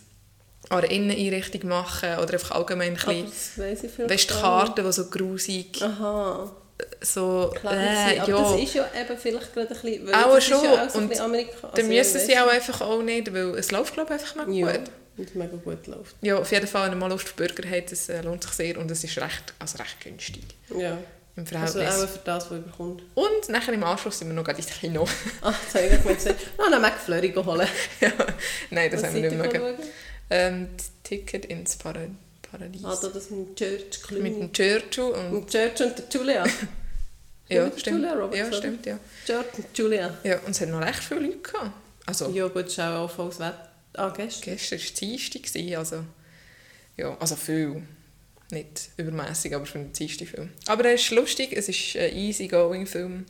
an der Inneneinrichtung machen oder einfach allgemein ein bisschen, weißt du. Karten, die so grusig, Aha. So, Klar, äh, aber ja. das ist ja eben vielleicht gerade ein bisschen... Auch das schon. Ja auch so ein Und bisschen Amerika Dann also, ja, müssen sie auch einfach auch nicht, weil es läuft glaube ich einfach mega. Ja, gut. und es mega gut läuft. Ja, auf jeden Fall, wenn ihr mal Lust auf Burger habt, das äh, lohnt sich sehr und es ist recht, also recht günstig Ja. im Also Verhältnis. auch für das, was überkommt. und nachher im Anschluss sind wir noch gerade ins Kino. Ach, jetzt habe ich mir gesagt, noch einen McFlurry holen. ja. Nein, das Was haben wir nicht ihr mehr. Ähm, das Ticket ins Para Paradies. Ah, da das mit dem Church Mit Clooney. dem Churchill und... Mit Church und der Julia. Ja, mit stimmt. Julia Roberts, ja, stimmt, ja. Church und Julia. Ja, und es hat noch recht viele Leute gehabt. Also, Ja gut, es war auch volles Wetter. Ah, gestern. gestern war es Dienstag, also... Ja, also viel. Nicht übermäßig, aber für einen Dienstag-Film. Aber er ist lustig, es ist ein easy-going-Film.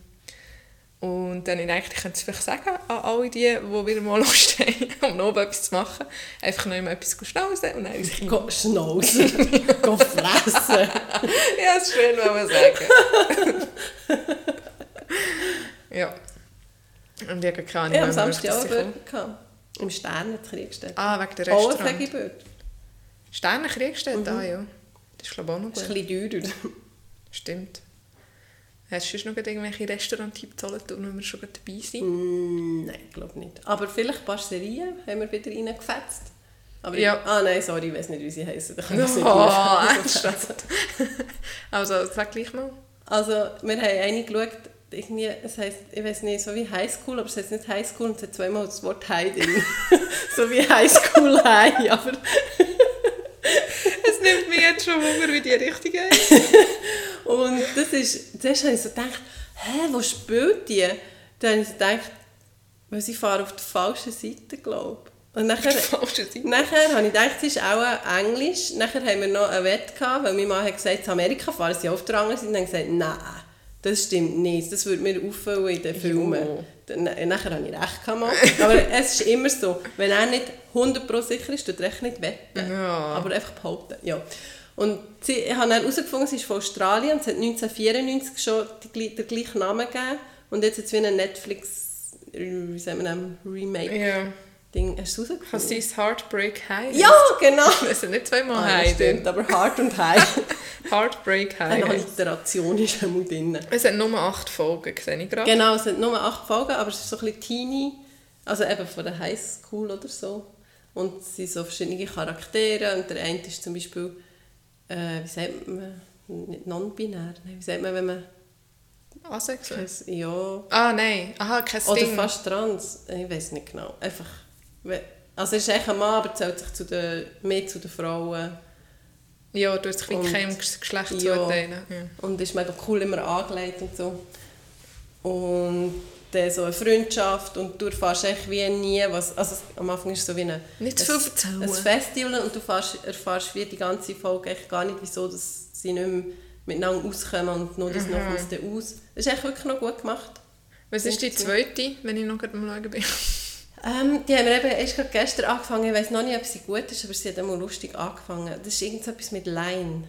Und dann denke ich, ich könnte es vielleicht sagen an alle die, die wieder mal Lust haben, um noch etwas zu machen. Einfach noch mal etwas schnauzen und dann Kino. Go schnauzen. Go fressen. Ja, das ist schön, wenn man sagen. ja. Und ich habe keine Ahnung, Ich habe am Samstag auch gehabt. Im Stern hat es gestellt. Ah, wegen der Auch ein Restaurant. Veggie-Burger. Sterne Kriegstedt, ah ja. Das ist glaube ich auch noch Das ist gut. ein bisschen teurer. Stimmt. Hast du noch irgendwelche Restaurant-Tipps tun, wenn wir schon dabei sind? Mm, nein, ich glaube nicht. Aber vielleicht ein paar Serien haben wir wieder reingefetzt. Aber Ja. ich, ah nein, sorry, ich weiß nicht, wie sie heißen. Da kann ich es nicht Oh, ernsthaft? also, sag gleich mal. Also, wir haben eine geschaut, irgendwie, es heisst, ich weiß nicht, so wie Highschool, aber es heißt nicht Highschool und es hat zweimal das Wort High drin. so wie Highschool High, aber... Es nimmt mich jetzt schon Wunder, wie die richtige ist. Und das ist, zuerst habe ich so gedacht, hä, wo spielt die? Dann habe ich so gedacht, weil sie fahren auf der falschen Seite, glaube ich. Und nachher, nachher habe ich gedacht, es ist auch Englisch. Nachher haben wir noch einen Wett gehabt, weil mein Mann hat gesagt, in Amerika fahren sie auf der anderen Seite. Und dann habe ich gesagt, nein, das stimmt nicht. Das würde mir auffallen in den Filmen. Dann, nachher habe ich recht mal. Aber es ist immer so, wenn er nicht 100% sicher ist, tut er echt nicht wetten. Ja. Aber einfach behaupten. Ja. Und sie, ich habe dann herausgefunden, sie ist von Australien. Es hat 1994 schon die, den gleichen Namen gegeben. Und jetzt hat es wie ein Netflix, wie sagt man, dem, Remake. Ja. Ding. Hast du es Kann herausgefunden? sie Heartbreak High? Ja, genau! Es sind nicht zweimal Ah, High stimmt, aber hart und high. Heartbreak High. Eine. Alliteration ist einmal drin. Es hat nur acht Folgen, sehe ich gerade. Genau, es sind nur acht Folgen, aber es ist so ein bisschen teeny. Also eben von der Highschool oder so. Und es sind so verschiedene Charaktere. Und der eine ist zum Beispiel, äh, wie sagt man, nicht non-binär, wie sagt man, wenn man Asexuell? Kein- Ja. Ah, nein. Aha, kein Oder Ding. fast trans. Ich weiß nicht genau. Einfach. Also, er ist echt ein Mann, aber zählt sich zu den, mehr zu den Frauen. Ja, du hast Und- keinem Geschlecht Ja. zuteilen. Ja. Und ist mega cool immer angelegt und so. Und dann so eine Freundschaft und du erfährst echt wie nie was. Also, am Anfang ist es so wie eine, Nicht ein, viel ein Festival und du erfährst, erfährst wie die ganze Folge echt gar nicht, wieso dass sie nicht mehr miteinander auskommen und nur das noch Mhm. aus dann aus. Das ist echt wirklich noch gut gemacht. Was ist die zweite, wenn ich noch gerade mal schauen bin? Ähm, die haben wir eben erst gerade gestern angefangen. Ich weiß noch nicht, ob sie gut ist, aber sie hat einmal lustig angefangen. Das ist irgendetwas mit Line.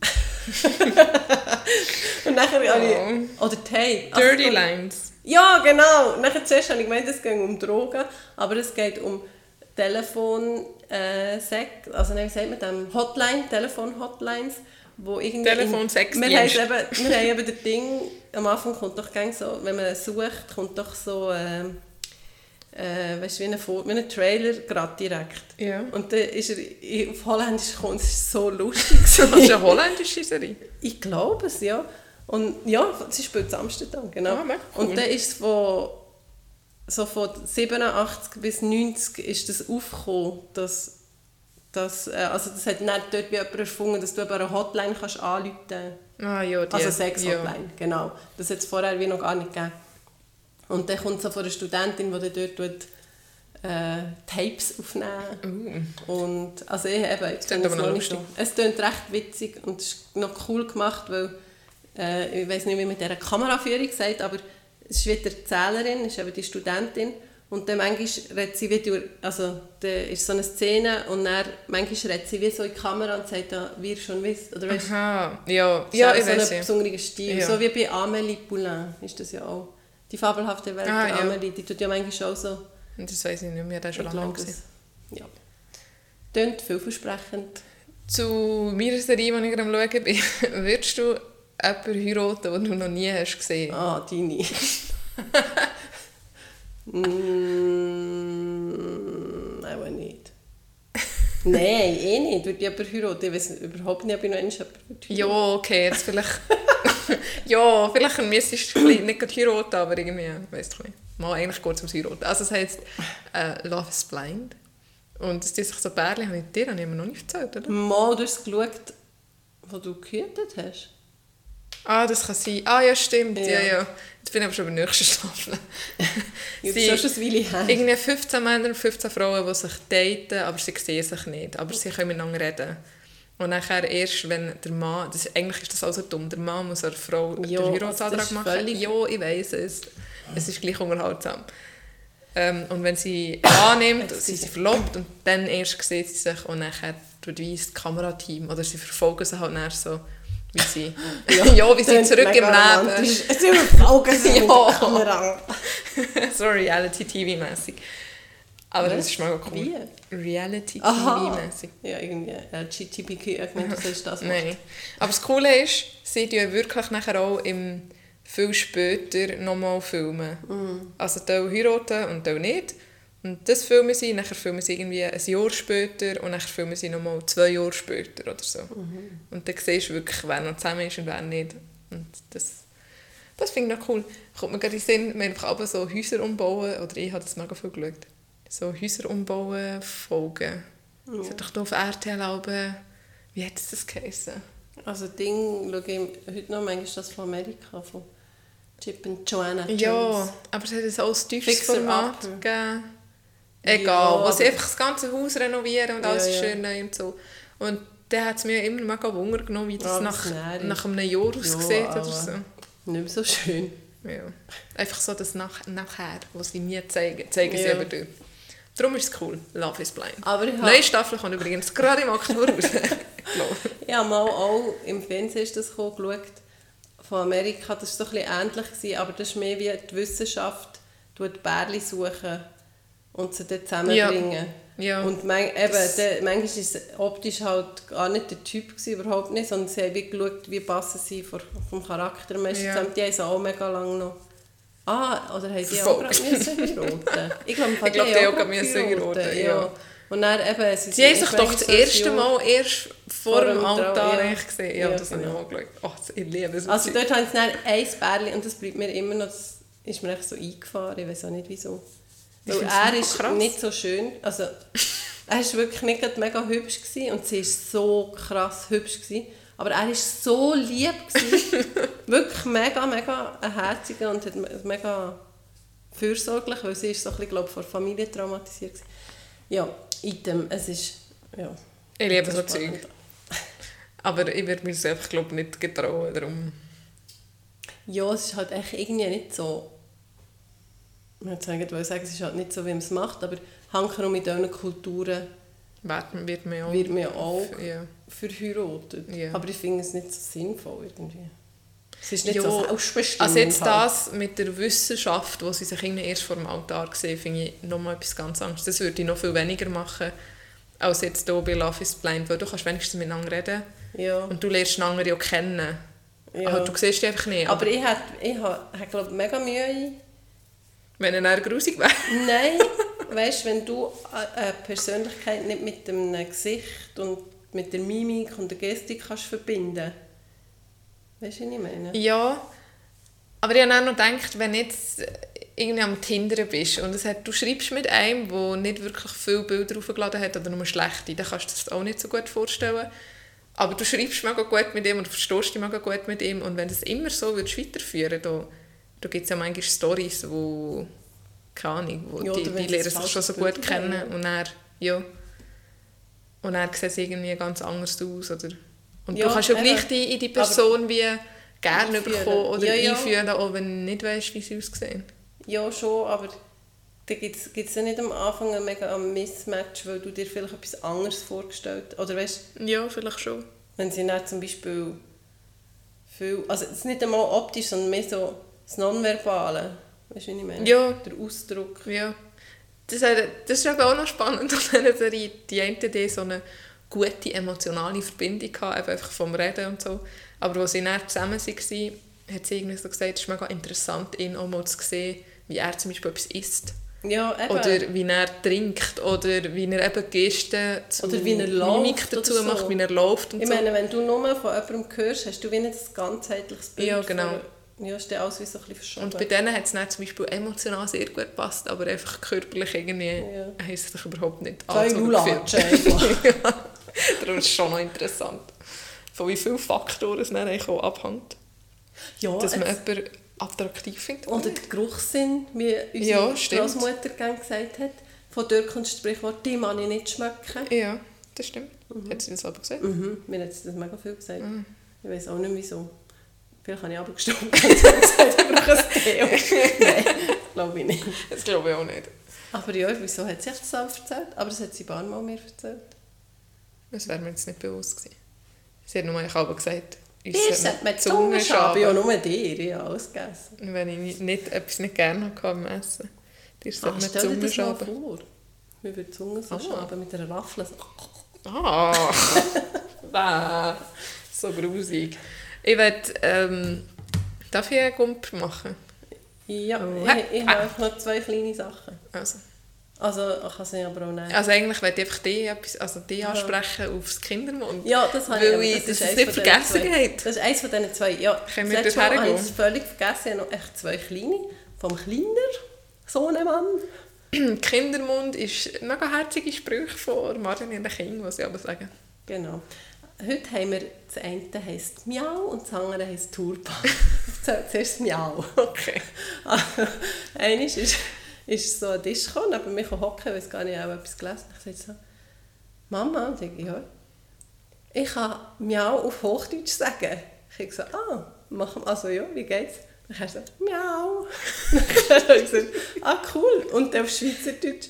und nachher habe ich... Oder Tape. Also, Dirty Lines. Ja, genau. Nachher zuerst habe ich gemeint, es geht um Drogen, aber es geht um Telefon, äh, also nein, wie sagt man dem? Hotline, Telefon-Hotlines, wo irgendwie... Telefon-Sexdienst. Wir haben eben, wir haben eben das Ding, am Anfang kommt doch gang so, wenn man sucht, kommt doch so, äh, äh, weißt du, wie ein, wie ein Trailer gerade direkt. Ja. Und dann ist er auf Holländisch gekommen, es ist so lustig. Ist gewesen. eine holländische Serie. Ich glaube es, ja. Und ja, sie spielt Amsterdam, genau. Ah, cool. Und dann ist es von, so von 87 bis 90 ist das aufgekommen, dass, dass äh, also das hat dann dort wie jemand erfunden, dass du über eine Hotline kannst anrufen kannst. Ah ja, die. Also Sex-Hotline, Ja. genau. Das hat es vorher wie noch gar nicht gegeben. Und dann kommt so von einer Studentin, die dort tut, äh, Tapes aufnehmen. Und also ich eben, ich kenne es noch nicht lustig. Es klingt recht witzig und es ist noch cool gemacht, weil äh, ich weiß nicht, wie man dieser Kameraführung sagt, aber es ist wieder die Erzählerin, ist eben die Studentin und dann manchmal redet sie wie durch, also da ist so eine Szene und dann manchmal redet sie wie so in die Kamera und sagt, wie ihr schon wisst, oder weißt, Aha, ja, ja, ich so weiß ein ja. besonderer Stil. Ja. So wie bei Amélie Poulain ist das ja auch. Die fabelhafte Welt Ah, der ja. Amélie, die tut ja manchmal auch so. Das weiß ich nicht mehr, das ist schon lange gesehen. es- Ja. Tönt vielversprechend. Zu meiner Serie, die ich gerade am Schauen bin, würdest du jemanden heiraten, den du noch nie hast gesehen Ah, deine. mm, nicht. Nein, eh nicht. Würde ich jemanden heiraten? Ich weiß überhaupt nicht, ob ich noch einmal jemanden Ja, okay, jetzt vielleicht... ja, vielleicht müsstest du nicht gerade heiraten, aber irgendwie, weiss ich nicht. Mal eigentlich kurz ums Heiraten. Also es heisst äh, Love is Blind. Und es ist sich so Bärchen, habe ich dir habe ich mir noch nicht erzählt, oder? Mal, du hast es geschaut, wo du gehütet hast. Ah, das kann sein. Ah, ja, stimmt. Ja, Ja. ja. Jetzt bin ich aber schon bei der nächsten Staffel. Ja, Sie- schon ein Weile her. Irgendwie 15 Männer und 15 Frauen, die sich daten, aber sie sehen sich nicht. Aber sie können miteinander reden. Und nachher erst, wenn der Mann, das, eigentlich ist das also dumm, der Mann muss der Frau Ja, den das Heiratsantrag machen. völlig- Ja, ich weiß es. Es ist gleich unterhaltsam. Ähm, und wenn sie annimmt, sind sie verlobt und dann erst sieht sie sich und nachher tut wie das Kamerateam oder sie verfolgen sie halt nachher so, wie sie, ja, wie sie zurück im Leben. Sie überfolgen sie mit Ja. so Reality-TV-mäßig. Aber das ist mega cool. Wie? Reality-TV-mäßig. Ja, irgendwie LGBTQ, ich meine, du sagst das. Nein. Aber das Coole ist, sie tun wirklich nachher auch im, viel später nochmal filmen. Mhm. Also Teil heiraten und Teil nicht. Und das filmen sie, nachher filmen sie irgendwie ein Jahr später und nachher filmen sie nochmal zwei Jahre später oder so. Mhm. Und dann siehst du wirklich, wer noch zusammen ist und wer nicht. Und das, das finde ich noch cool. Kommt mir gerade in den Sinn, wir haben so Häuser umbauen, oder ich habe das mega viel geschaut. So Häuser umbauen, Folgen. Das hat doch hier auf RTL Alben, wie hat es das geheißen? Also Ding schaue ich heute noch manchmal das von Amerika, von Chip und Joanna Jones. Ja, aber es hat ein so ein tiefes Format gegeben. Egal, Ja, wo sie einfach das ganze Haus renovieren und Ja, alles ja. schön neu und so. Und dann hat es mir immer mega Wunder genommen, wie das Ah, nach, das nach einem Jahr aussieht oder so. Nicht mehr so schön. Ja. Einfach so das nach, nachher, was sie nie zeigen, zeigen sie Ja. aber durch. Darum ist es cool, Love is Blind. Aber ich Neue habe Staffel kommt übrigens gerade im Oktober raus. Ich. ja, mal auch im Fernsehen ist das gekommen, geschaut, von Amerika. Das war so ein bisschen ähnlich, gewesen, aber das ist mehr wie die Wissenschaft, tut Bärli suchen und sie dort zusammenbringen. Ja. Und man, eben, Das- der, manchmal war es optisch halt gar nicht der Typ, gewesen, überhaupt nicht, sondern sie haben wie geschaut, wie passen sie vor, vom Charakter meistens Ja. zusammen. Die haben sie auch mega lange noch... Ah, oder haben die auch gerade müssen? Ich glaube, Ich glaube, die auch gerade müssen heiraten, ja. Und dann eben... Sie, Sie haben sich doch das erste Mal erst vor, Vor dem Altar ja. gesehen. Ja, Ja, das habe ich genau. auch geschaut. Oh, ich liebe es. Also dort haben sie dann ein Bärli und das bleibt mir immer noch, das ist mir echt so eingefahren, ich weiß auch nicht wieso. Weil er ist krass. nicht so schön, also er war wirklich nicht mega hübsch gewesen, und sie war so krass hübsch gewesen, aber er war so lieb gewesen, wirklich mega, mega ein herziger und hat me- mega fürsorglich, weil sie ist so ein bisschen, glaube ich, von der Familie traumatisiert gewesen. Ja, item, es ist, ja. ich liebe so. Zeug. Aber ich würde mir einfach, glaube ich, nicht getrauen. Darum. Ja, es ist halt echt irgendwie nicht so. Ich eigentlich sagen, es ist halt nicht so, wie man es macht, aber hankerum in diesen Kulturen Wird, wird mir auch. wird man auch Ja. verheiratet. Ja. Aber ich finde es nicht so sinnvoll irgendwie. Es ist nicht Ja, so selbstbestimmt. Also jetzt halt. das mit der Wissenschaft, wo sie sich erst vor dem Altar sehen, finde ich nochmal etwas ganz anderes. Das würde ich noch viel weniger machen, als jetzt hier bei Love is Blind, weil du kannst wenigstens miteinander reden Ja. und du lernst anderen ja kennen. ja. Aber du siehst die einfach nicht. aber ich hätte, ich hätte, glaube mega Mühe. Wenn er dann grusig wäre. Nein, weißt wenn du eine Persönlichkeit nicht mit dem Gesicht und mit der Mimik und der Gestik kannst verbinden. Weißt du, was ich meine? Ja, aber ich habe auch noch gedacht, wenn du jetzt irgendwie am Tinder bist und es hat, du schreibst mit einem, der nicht wirklich viele Bilder aufgeladen hat oder nur schlechte, dann kannst du dir das auch nicht so gut vorstellen. Aber du schreibst mega gut mit ihm und verstehst dich mega gut mit ihm und wenn du es immer so würdest weiterführen da, da gibt es ja manchmal Stories, wo keine Ahnung, wo Ja, die, die das sich schon so gut kennen und er ja und er sieht es irgendwie ganz anders aus oder und Ja, du kannst ja gleich die, in die Person wie gerne Einführen. bekommen oder Ja, einführen, auch wenn du nicht weißt, wie sie aussehen. Ja, schon, aber da gibt es ja nicht am Anfang ein mega Mismatch, weil du dir vielleicht etwas anderes vorgestellt hast. Oder weißt Ja, vielleicht schon. wenn sie dann zum Beispiel viel, also es ist nicht einmal optisch, sondern mehr so das Nonverbale, weißt du, was ich meine? Ja. Der Ausdruck. Ja. Das, das ist auch noch spannend an dieser Serie. Die eine Idee so eine gute emotionale Verbindung eben einfach vom Reden und so. Aber als sie dann zusammen waren, hat sie irgendwie so gesagt, es ist mega interessant, ihn auch mal zu sehen, wie er zum Beispiel etwas isst. Ja, eben. Oder wie er trinkt. Oder wie er eben Gesten zu Oder wie er Mimik läuft dazu so. macht, wie er läuft und ich so. meine, wenn du nur von jemandem hörst, hast du wie nicht ein ganzheitliches Bild. Ja, genau. Ja, ist dann alles so ein bisschen verschoben. Und bei denen hat es dann zum Beispiel emotional sehr gut gepasst, aber einfach körperlich irgendwie Ja. haben sie sich überhaupt nicht angezogen gefühlt. ja, darum ist es schon noch interessant, von wie vielen Faktoren es dann eigentlich auch abhängt, ja, dass man jemanden attraktiv findet. Oder der Geruchssinn, wie Ja, unsere stimmt. Großmutter gerne gesagt hat. Von dort kommt das Sprichwort, die man ich nicht schmecken. Ja, das stimmt. Hat sie das aber gesagt? Mhm. Mir hat sie das mega viel gesagt. Mhm. Ich weiß auch nicht wieso. Vielleicht habe ich aber gestorben und gesagt, ich brauche ein Theo. Nein, glaube ich nicht. Das glaube ich auch nicht. Aber ja, wieso hat sie sich das auch erzählt? Aber das hat sie ein paar Mal mir erzählt. Das wäre mir jetzt nicht bewusst gewesen. Sie hat nur eigentlich aber gesagt, Dir sollte man die Zunge schaben. Ja, nur dir. Ich habe alles gegessen. Wenn ich nicht, nicht, etwas nicht gerne hatte am Essen. Dir sollte Ah, man die Zunge schaben. vor. Wir würden die Zunge so Ah. schaben mit einer Waffel. Ah, ah so grusig. Ich will, ähm, darf ich einen Gump machen? Ja, Oh. ich, ich habe einfach noch zwei kleine Sachen. Also, Also, ich kann sie aber auch nehmen. also eigentlich will ich einfach die, etwas, also die ansprechen aufs Kindermund. Ja, das habe Weil ich. eins nicht vergessen geht. Das ist eins von diesen zwei. Ja, Können wir das Mal habe ich völlig vergessen. Ich habe noch echt zwei kleine. Vom kleiner Sohnemann. Kindermund ist mega herzige Sprüche von Martin und King, was ich aber sagen. Genau. Heute haben wir, das eine heisst Miau und das andere heisst Turban. Zuerst Miau. Okay. Einmal ist, ist so ein Tisch gekommen, neben mir hocken, ich weiß gar nicht, ich habe etwas gelesen. Ich sagte so, Mama, und ich ja, ich kann Miau auf Hochdeutsch sagen. Ich habe gesagt, ah, machen also ja, wie geht's? Dann hat er so, Miau. Dann habe ich gesagt, ah cool. Und auf Schweizerdeutsch,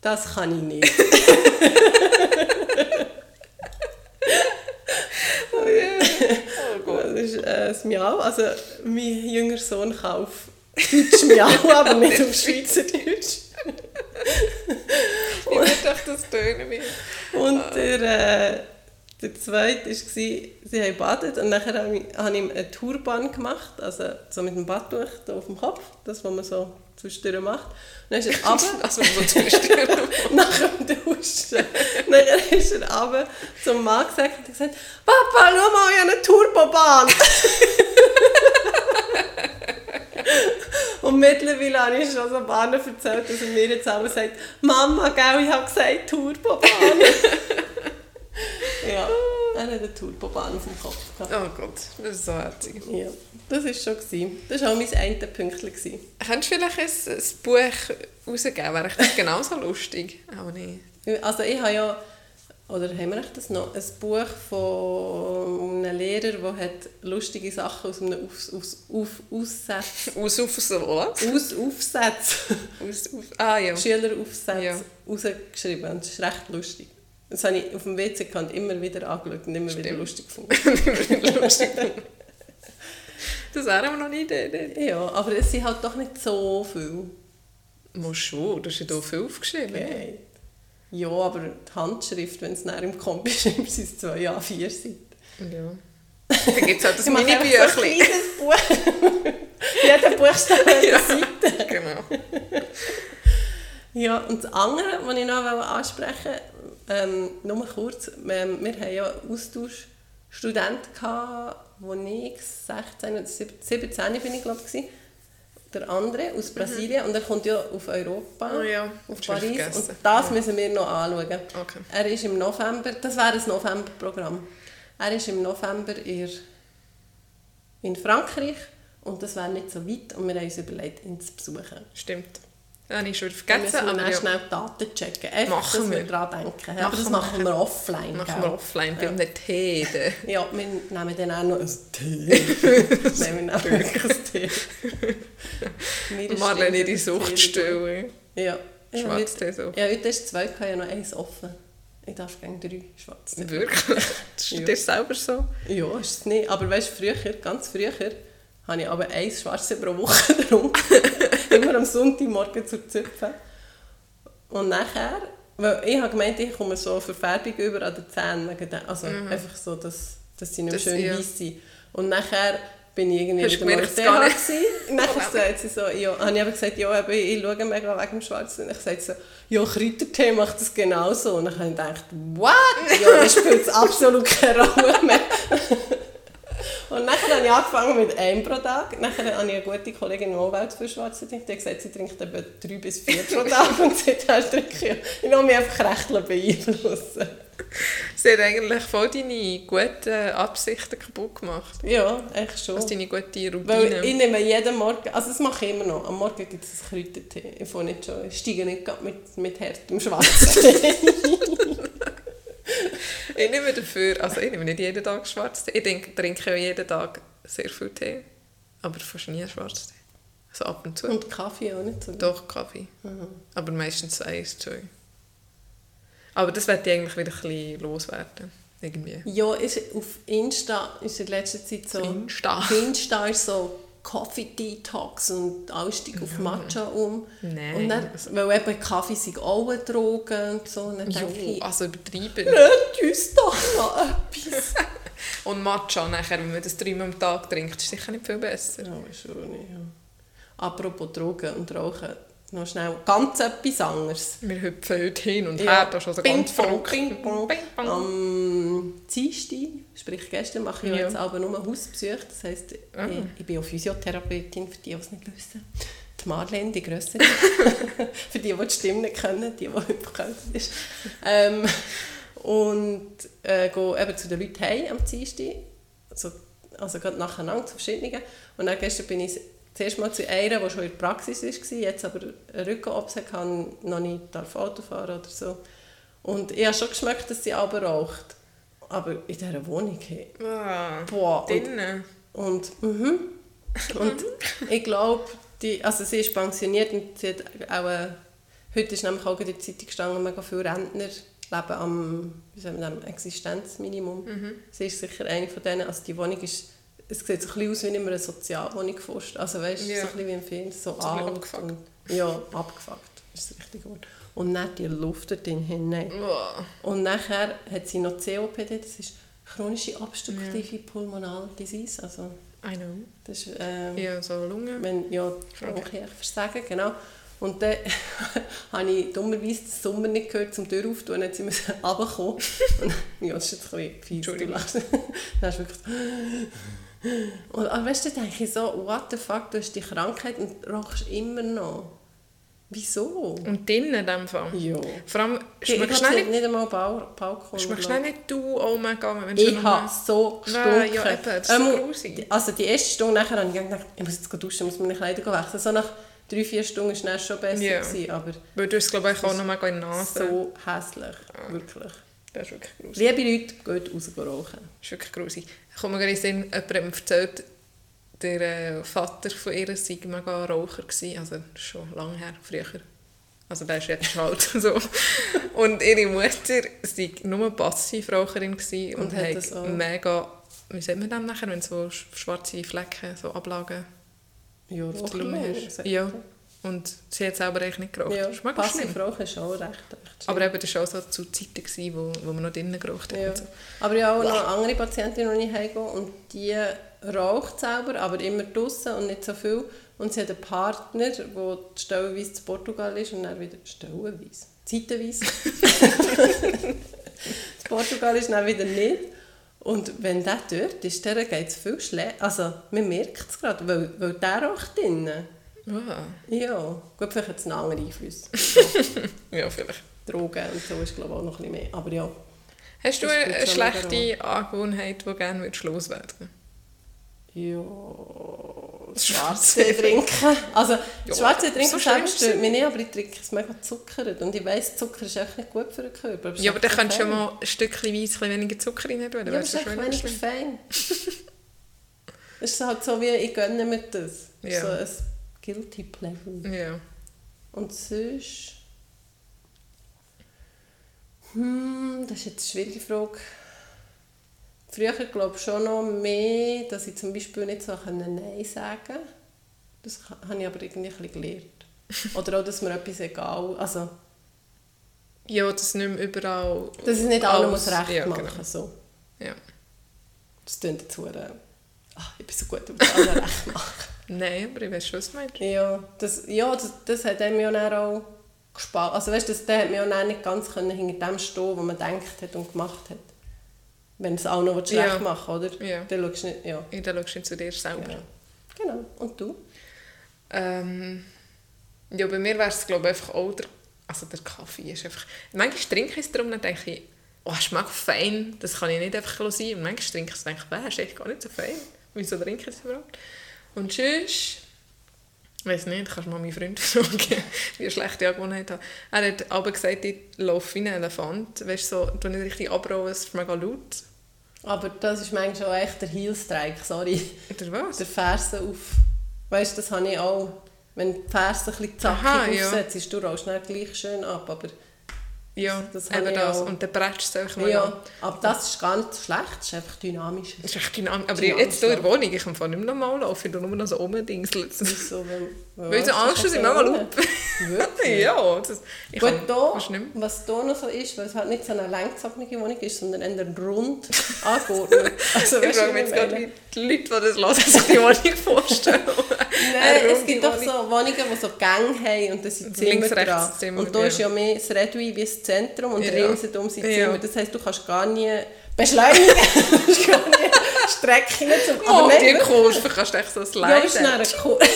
das kann ich nicht. Oh Gott. Das ist äh, das Miau. Also mein jüngerer Sohn auf Deutsch Miau, aber nicht auf Schweizerdeutsch. Ich würde doch das tönen. Und der, äh, Der zweite war, sie haben gebadet und nachher habe ich, habe ich ihm eine Turban gemacht, also so mit dem Badtuch auf dem Kopf, das, was man so zwischendurch macht. Und dann ist er runter, Also, zwischendurch- nach dem Duschen. dann ist er runter zum Mann gesagt und hat gesagt, Papa, schau mal, ich habe eine Turbobahn. Und mittlerweile habe ich schon so Bahnen erzählt, dass er mir jetzt auch sagt, Mama, gell, ich habe gesagt Turbobahn. ja, er hat eine Turbobahn auf dem Kopf gehabt. Oh Gott, das ist so herzig. Ja, das war schon. Gewesen. Das war auch mein eine Pünktchen. gewesen. Könntest du vielleicht ein, ein Buch rausgeben? Wäre das genauso lustig? Aber nicht. Also ich habe ja, oder haben wir das noch, ein Buch von einem Lehrer, der hat lustige Sachen aus einem Aus, aus, auf, Aussatz, Aus auf so, was? aus Aufsatz, Aus auf, ah ja. Schüleraufsätze Ja. rausgeschrieben und das ist recht lustig. Das habe ich auf dem WC gekannt, immer wieder angeschaut und immer wieder Stimmt. lustig gefunden. lustig. das wäre aber noch nie die Idee. ja, aber es sind halt doch nicht so viel. Muss schon, du hast ja hier viel aufgeschrieben. Okay. Ja, aber die Handschrift, wenn es nach im Kombi schreibt, sind es zwei A4 Seiten. Ja. Dann gibt es halt das einfach so ein Mini-Büchlein. kleines Buch. Jeder Buchstabe hat Ja. eine Seite. genau. Ja, und das andere, was ich noch ansprechen wollte, ähm, nur kurz, ähm, wir hatten ja Austauschstudenten, wo ich 16 oder 17 bin, ich glaube ich, der andere aus Brasilien, und er kommt ja auf Europa, Oh ja, auf das Paris, und das müssen wir noch anschauen. Okay. Er ist im November, das wäre ein Novemberprogramm, er ist im November in, in Frankreich und das wäre nicht so weit und wir haben uns überlegt, ihn zu besuchen. Stimmt. Das habe ich schon Wir vergessen, müssen aber dann ja. schnell die Daten checken. Einfach, Machen dass wir wir. daran denken. Aber Machen das wir machen wir nachher. offline. Machen wir offline bei einem Tee. dann. Ja, wir nehmen dann auch noch ein Tee. nehmen wir auch wirklich ein Tee. Marlene ihre stimmt, Sucht Tee stillen. Ja. Ja, Schwarztee heute- so. Ja, heute ist zwei, ich habe ja noch eins offen. Ich darf gerne drei Schwarztee. Wirklich? Das ist Ja. dir selber so? Ja, ist es nicht. Aber weißt du, früher, ganz früher, habe ich aber eins Schwarze pro Woche getrunken. Immer am Sonntagmorgen zur Züpfen. Und nachher, weil ich habe gemeint, ich komme so Verfärbung über an den Zähnen. Wegen dem, also einfach so, dass, dass sie nicht Mhm. Das- schön ja. weiss sind. Und nachher bin ich irgendwie Hast wieder mal auf. Nachher sagt sie so, ja, habe ich aber gesagt, ja, ich schaue mega wegen dem Schwarzen. Und ich sagte so, ja, Kräutertee macht das genauso. Und dann habe ich gedacht, what? Ja, das spielt absolut keine Rolle mehr. Und nachher habe ich angefangen mit einem pro Tag. Nachher habe ich eine gute Kollegin im Umwelt für Schwarze trinkt. Die hat gesagt, sie trinkt etwa drei bis vier pro Tag. Und seitdem trinke ich. Ich lasse mich einfach recht beeinflussen. Sie hat eigentlich voll deine guten Absichten kaputt gemacht. Ja, echt schon. Also deine gute Weil Routine. ich nehme jeden Morgen, also das mache ich immer noch, am Morgen gibt es einen Kräutertee. Ich, fange nicht schon, ich steige nicht mit, mit härtem schwarzen. Ich nehme dafür, also ich nehme nicht jeden Tag Schwarztee. Ich trinke, trinke ja jeden Tag sehr viel Tee, aber fast nie Schwarztee. Also ab und zu. Und Kaffee auch nicht so. Doch, Kaffee. Mhm. Aber meistens eins, zwei. Aber das werde ich eigentlich wieder ein bisschen loswerden. Irgendwie. Ja, ist auf Insta ist in letzter Zeit so... Insta. Insta ist so Coffee Detox und Ausstieg auf Matcha um. Nein, Und dann, weil eben Kaffee sind auch eine Droge und so. Und dann Jo, ich, also übertrieben. red uns doch noch etwas. Und Matcha nachher, wenn man das dreimal am Tag trinkt, ist sicher nicht viel besser. Ja, schon nicht, ja. Apropos Drogen und Rauchen, noch schnell ganz etwas anderes. Wir hüpfen heute hin und Ja. her, da ist also ganz verrückt. Ping pong. Am Dienstag, sprich gestern, mache ich ja. Jetzt aber nur Hausbesuche. Das heisst, Ah. ich, ich bin auch Physiotherapeutin, für die, die es nicht wissen. Die Marlene, die Grössere. für die, die die Stimme nicht kennen, die, die hypokalt ist. Ähm, und äh, gehe eben zu den Leuten heim am Dienstag. Also, also gerade nacheinander zu verschiedenen. Und dann gestern bin ich zuerst mal zu einer, die schon in der Praxis war, jetzt aber einen Rückenops hatte, und noch nicht darf Auto fahren oder so. Und ich habe schon geschmeckt, dass sie aber raucht. Aber in dieser Wohnung, hey, Ah, boah. Und, drinnen. und, mhm. und ich glaube, die, also sie ist pensioniert und sie hat auch, äh, heute ist nämlich auch in der Zeitung gestanden, mega viele Rentner leben am wie sagen, Existenzminimum. Sie ist sicher eine von denen, also die Wohnung ist, es sieht so ein aus wie in einer Sozialwohnung fast. Also weißt du, Ja. so ein wie im Film, so So alt abgefuckt. und ja, abgefuckt ist das richtige Wort. und dann die Luft dort drin hinein. Und nachher hat sie noch COPD, das ist chronische obstruktive Pulmonale Disease, also I know. das ist, ähm, Ja, so Lunge. wenn ja, die Bronchien versagen, genau. Und dann habe ich dummerweise den Sommer nicht gehört, zum Tür aufzutun, dann sind wir runtergekommen. Und ja, das ist jetzt ein bisschen fies, du lachst. Dann hast du wirklich und, aber weißt du, denke ich so, what the fuck, du hast die Krankheit und rauchst immer noch. Wieso? Und drinnen in dem Fall. Ja. Vor allem, schmeckst es du nicht, nicht einmal Balkon. schmeckst du nicht du, oh mein Gott, wenn Ich habe so gestunken. Ja, eben, das ist Ähm. Also die erste Stunde nachher habe ich gedacht, ich muss jetzt duschen, muss meine Kleider wechseln. So nach drei, vier Stunden war es schon besser, Ja. gewesen, aber Weil du hast, glaube ich, auch noch mal in die Nase. so hässlich, wirklich. Das ist wirklich grusig. Liebe Leute, geht raus rauchen. Das ist wirklich grusig. Ich komme gerade in Sinn, jemand hat mir erzählt, der äh, Vater von ihr sei mega Raucher gewesen, also schon lange her, früher. Also der ist jetzt alt. So. Und ihre Mutter sei nur Passivraucherin gewesen und, Und hat hat mega, wie sieht man das nachher, wenn so sch- schwarze Flecken, so Ablagen Ja, auf der Lunge hast? Ja. Und sie hat selber eigentlich nicht geraucht. Ja, das ist mega schlimm. Passivrauchen ist auch recht, recht. Aber eben, das war auch so zu Zeiten, gewesen, wo, wo man noch drinnen geraucht hat. Ja. So. Aber ich habe auch noch andere Patientinnen, die ich heimgehe und die raucht selber, aber immer draußen und nicht so viel. Und sie hat einen Partner, der stellenweise zu Portugal ist und dann wieder stellenweise, zeitenweise. zu Portugal ist dann wieder nicht. Und wenn der dort ist, dann geht es viel schlechter. Also man merkt es gerade, weil, weil der raucht drinnen. Ah. Ja, gut, vielleicht hat es einen anderen Einfluss. Ja, vielleicht. Drogen und so ist glaube ich auch noch ein bisschen mehr. Aber ja, Hast du eine, eine schon schlechte Angewohnheit, die gerne würdest loswerden Ja, Schwarztee trinken. Also, Ja, Schwarztee trinken so schlimm stört mich nicht, aber ich trinke es mega zuckert. Und ich weiss, Zucker ist echt nicht gut für den Körper. es Ja, aber dann könntest du fein. mal ein Stückchen Weiss, ein weniger Zucker rein tun. Ja, aber es ist echt weniger fein. Es ist halt so wie, ich gönne mir das. Ja. So Guilty Pleasure. Ja. Und sonst... Hm, das ist jetzt eine schwierige Frage. Früher glaube ich schon noch mehr, dass ich zum Beispiel nicht so Nein sagen konnte. Das ha- habe ich aber irgendwie ein bisschen gelernt. Oder auch, dass mir etwas egal also ja, dass nicht mehr überall... dass ich nicht alles- muss recht ja, machen Genau. so. Ja. Das klingt dazu, äh, ach, ich bin so gut, ich muss allen recht machen. Nein, aber ich weiß schon, was du meinst. Ja, das, ja, das, das hat einem ja dann auch gespart. Also weißt, das, der hat mir ja dann nicht ganz können hinter dem stehen, was man gedacht hat und gemacht hat. Wenn es auch noch schlecht Ja. machen oder? Ja. Dann schaust du nicht, ja. Ja, dann schaust du zu dir selber. ja. Genau. Und du? Ähm, ja, bei mir wäre es glaube ich einfach auch der, also der Kaffee ist einfach, manchmal trinke ich es darum, dann denke ich, oh, es schmeckt fein, das kann ich nicht einfach sein. Und manchmal trinke ich es und denke, «Wäh, ist echt gar nicht so fein. Wieso trinke ich es überhaupt? Und sonst, ich weiß nicht, kannst du mal meinen Freund fragen, wie eine schlechte Angewohnheit hat. Er hat aber gesagt, ich laufe wie ein Elefant, weißt du, so, du nicht richtig abrollen, es ist mega laut. Aber das ist manchmal auch echt der Heel-Strike, sorry. Oder was? Der Fersen auf... Weißt du, das habe ich auch... Wenn die Fersen ein bisschen zackig Aha, ja. aufsetzt, du rollst dann gleich schön ab, aber... Ja, Das das eben das. auch. Und dann bretscht es einfach mal an. Ja, aber das ist gar nicht schlecht, das ist einfach dynamisch. Das ist echt dynamisch. Aber Dynamisch, jetzt hier in der ja. Wohnung, ich kann nicht mehr normal laufen, ich nur noch so rumdingseln. Wieso, wenn, Weil so Angst sind mega laut. Wirklich? ja, das, ich Gut, kann da, was hier noch so ist, weil es halt nicht so eine langgezogene Wohnung ist, sondern eher rund angeordnet. Also, Ich du, frage mich jetzt gerade, wie die Leute, die das hören, sich die Wohnung vorstellen. Nein, es gibt doch so Wohnungen, die so Gänge haben und da sind Zimmer Links, rechts. Zimmer, und da ja. ist ja mehr das Redui wie das Zentrum und Ja. ringsherum sind Ja. Zimmer. Das heisst, du kannst gar nie beschleunigen, du kannst gar nie Strecken. Zum, Oh, die wirklich. Kurve kannst du echt so Ja, sliden. ist dann eine Kur-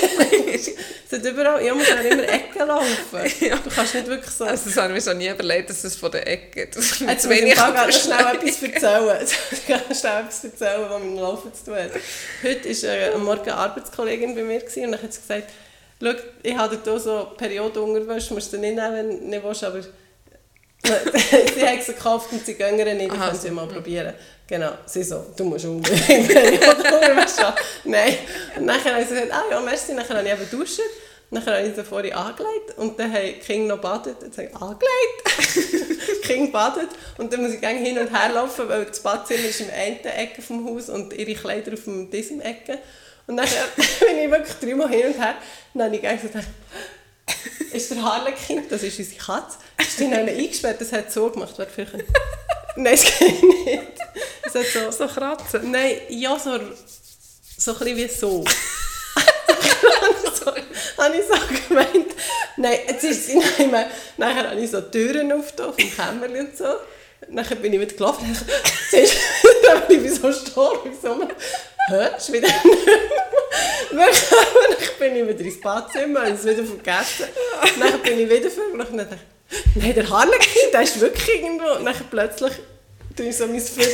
Es überall, ja, muss immer Ecken laufen. Du kannst nicht wirklich so... Also das habe ich mir so nie überlegt, dass es von der Ecke Jetzt muss ich gerade noch schnell etwas erzählen. Ich kann schnell etwas erzählen, was mit dem Laufen zu tun hat. Heute war äh, am Morgen eine Arbeitskollegin bei mir und dann hat sie gesagt, «Schau, ich habe hier so Periodenunterwäsche, musst du nicht nehmen, wenn du nicht willst, aber...» Sie haben sie gekauft und sie gehen nicht, ich kann sie mal probieren. Genau, sie so, du musst unbedingt Periodenunterwäsche haben. Nein. Und dann habe ich gesagt, ah ja, merci, dann habe ich eben duschen. Dann habe ich sie vorhin angelegt und dann haben die Kinder noch badet. Dann sage ich, angelegt? die Kinder badet und dann muss ich hin und her laufen, weil das Badzimmer ist in einer Ecke vom Haus und ihre Kleider auf diesem Ecke. Und dann bin ich wirklich dreimal hin und her. Und dann habe ich gesagt, ist ist der Harlekin, das ist unsere Katze, ist in einen eingesperrt, das hat so gemacht, vielleicht... Nein, das geht nicht. Es hat so... So kratzen. Nein, ja, so, so ein bisschen wie so. so habe ich so gemeint. Nein, jetzt ist sie nicht mehr. Nachher habe ich so Türen aufgetan vom Kämmerchen und so. Nachher bin ich wieder gelaufen. Dann siehst du, dann bin ich so gestorben. So, hä, ist wieder nicht mehr. Bin ich wieder ins Badzimmer und es wieder vergessen. Dann bin ich wieder vorgelaufen und dachte nein, der Harlekin, der ist wirklich irgendwo. Und dann plötzlich tue ich so mein ich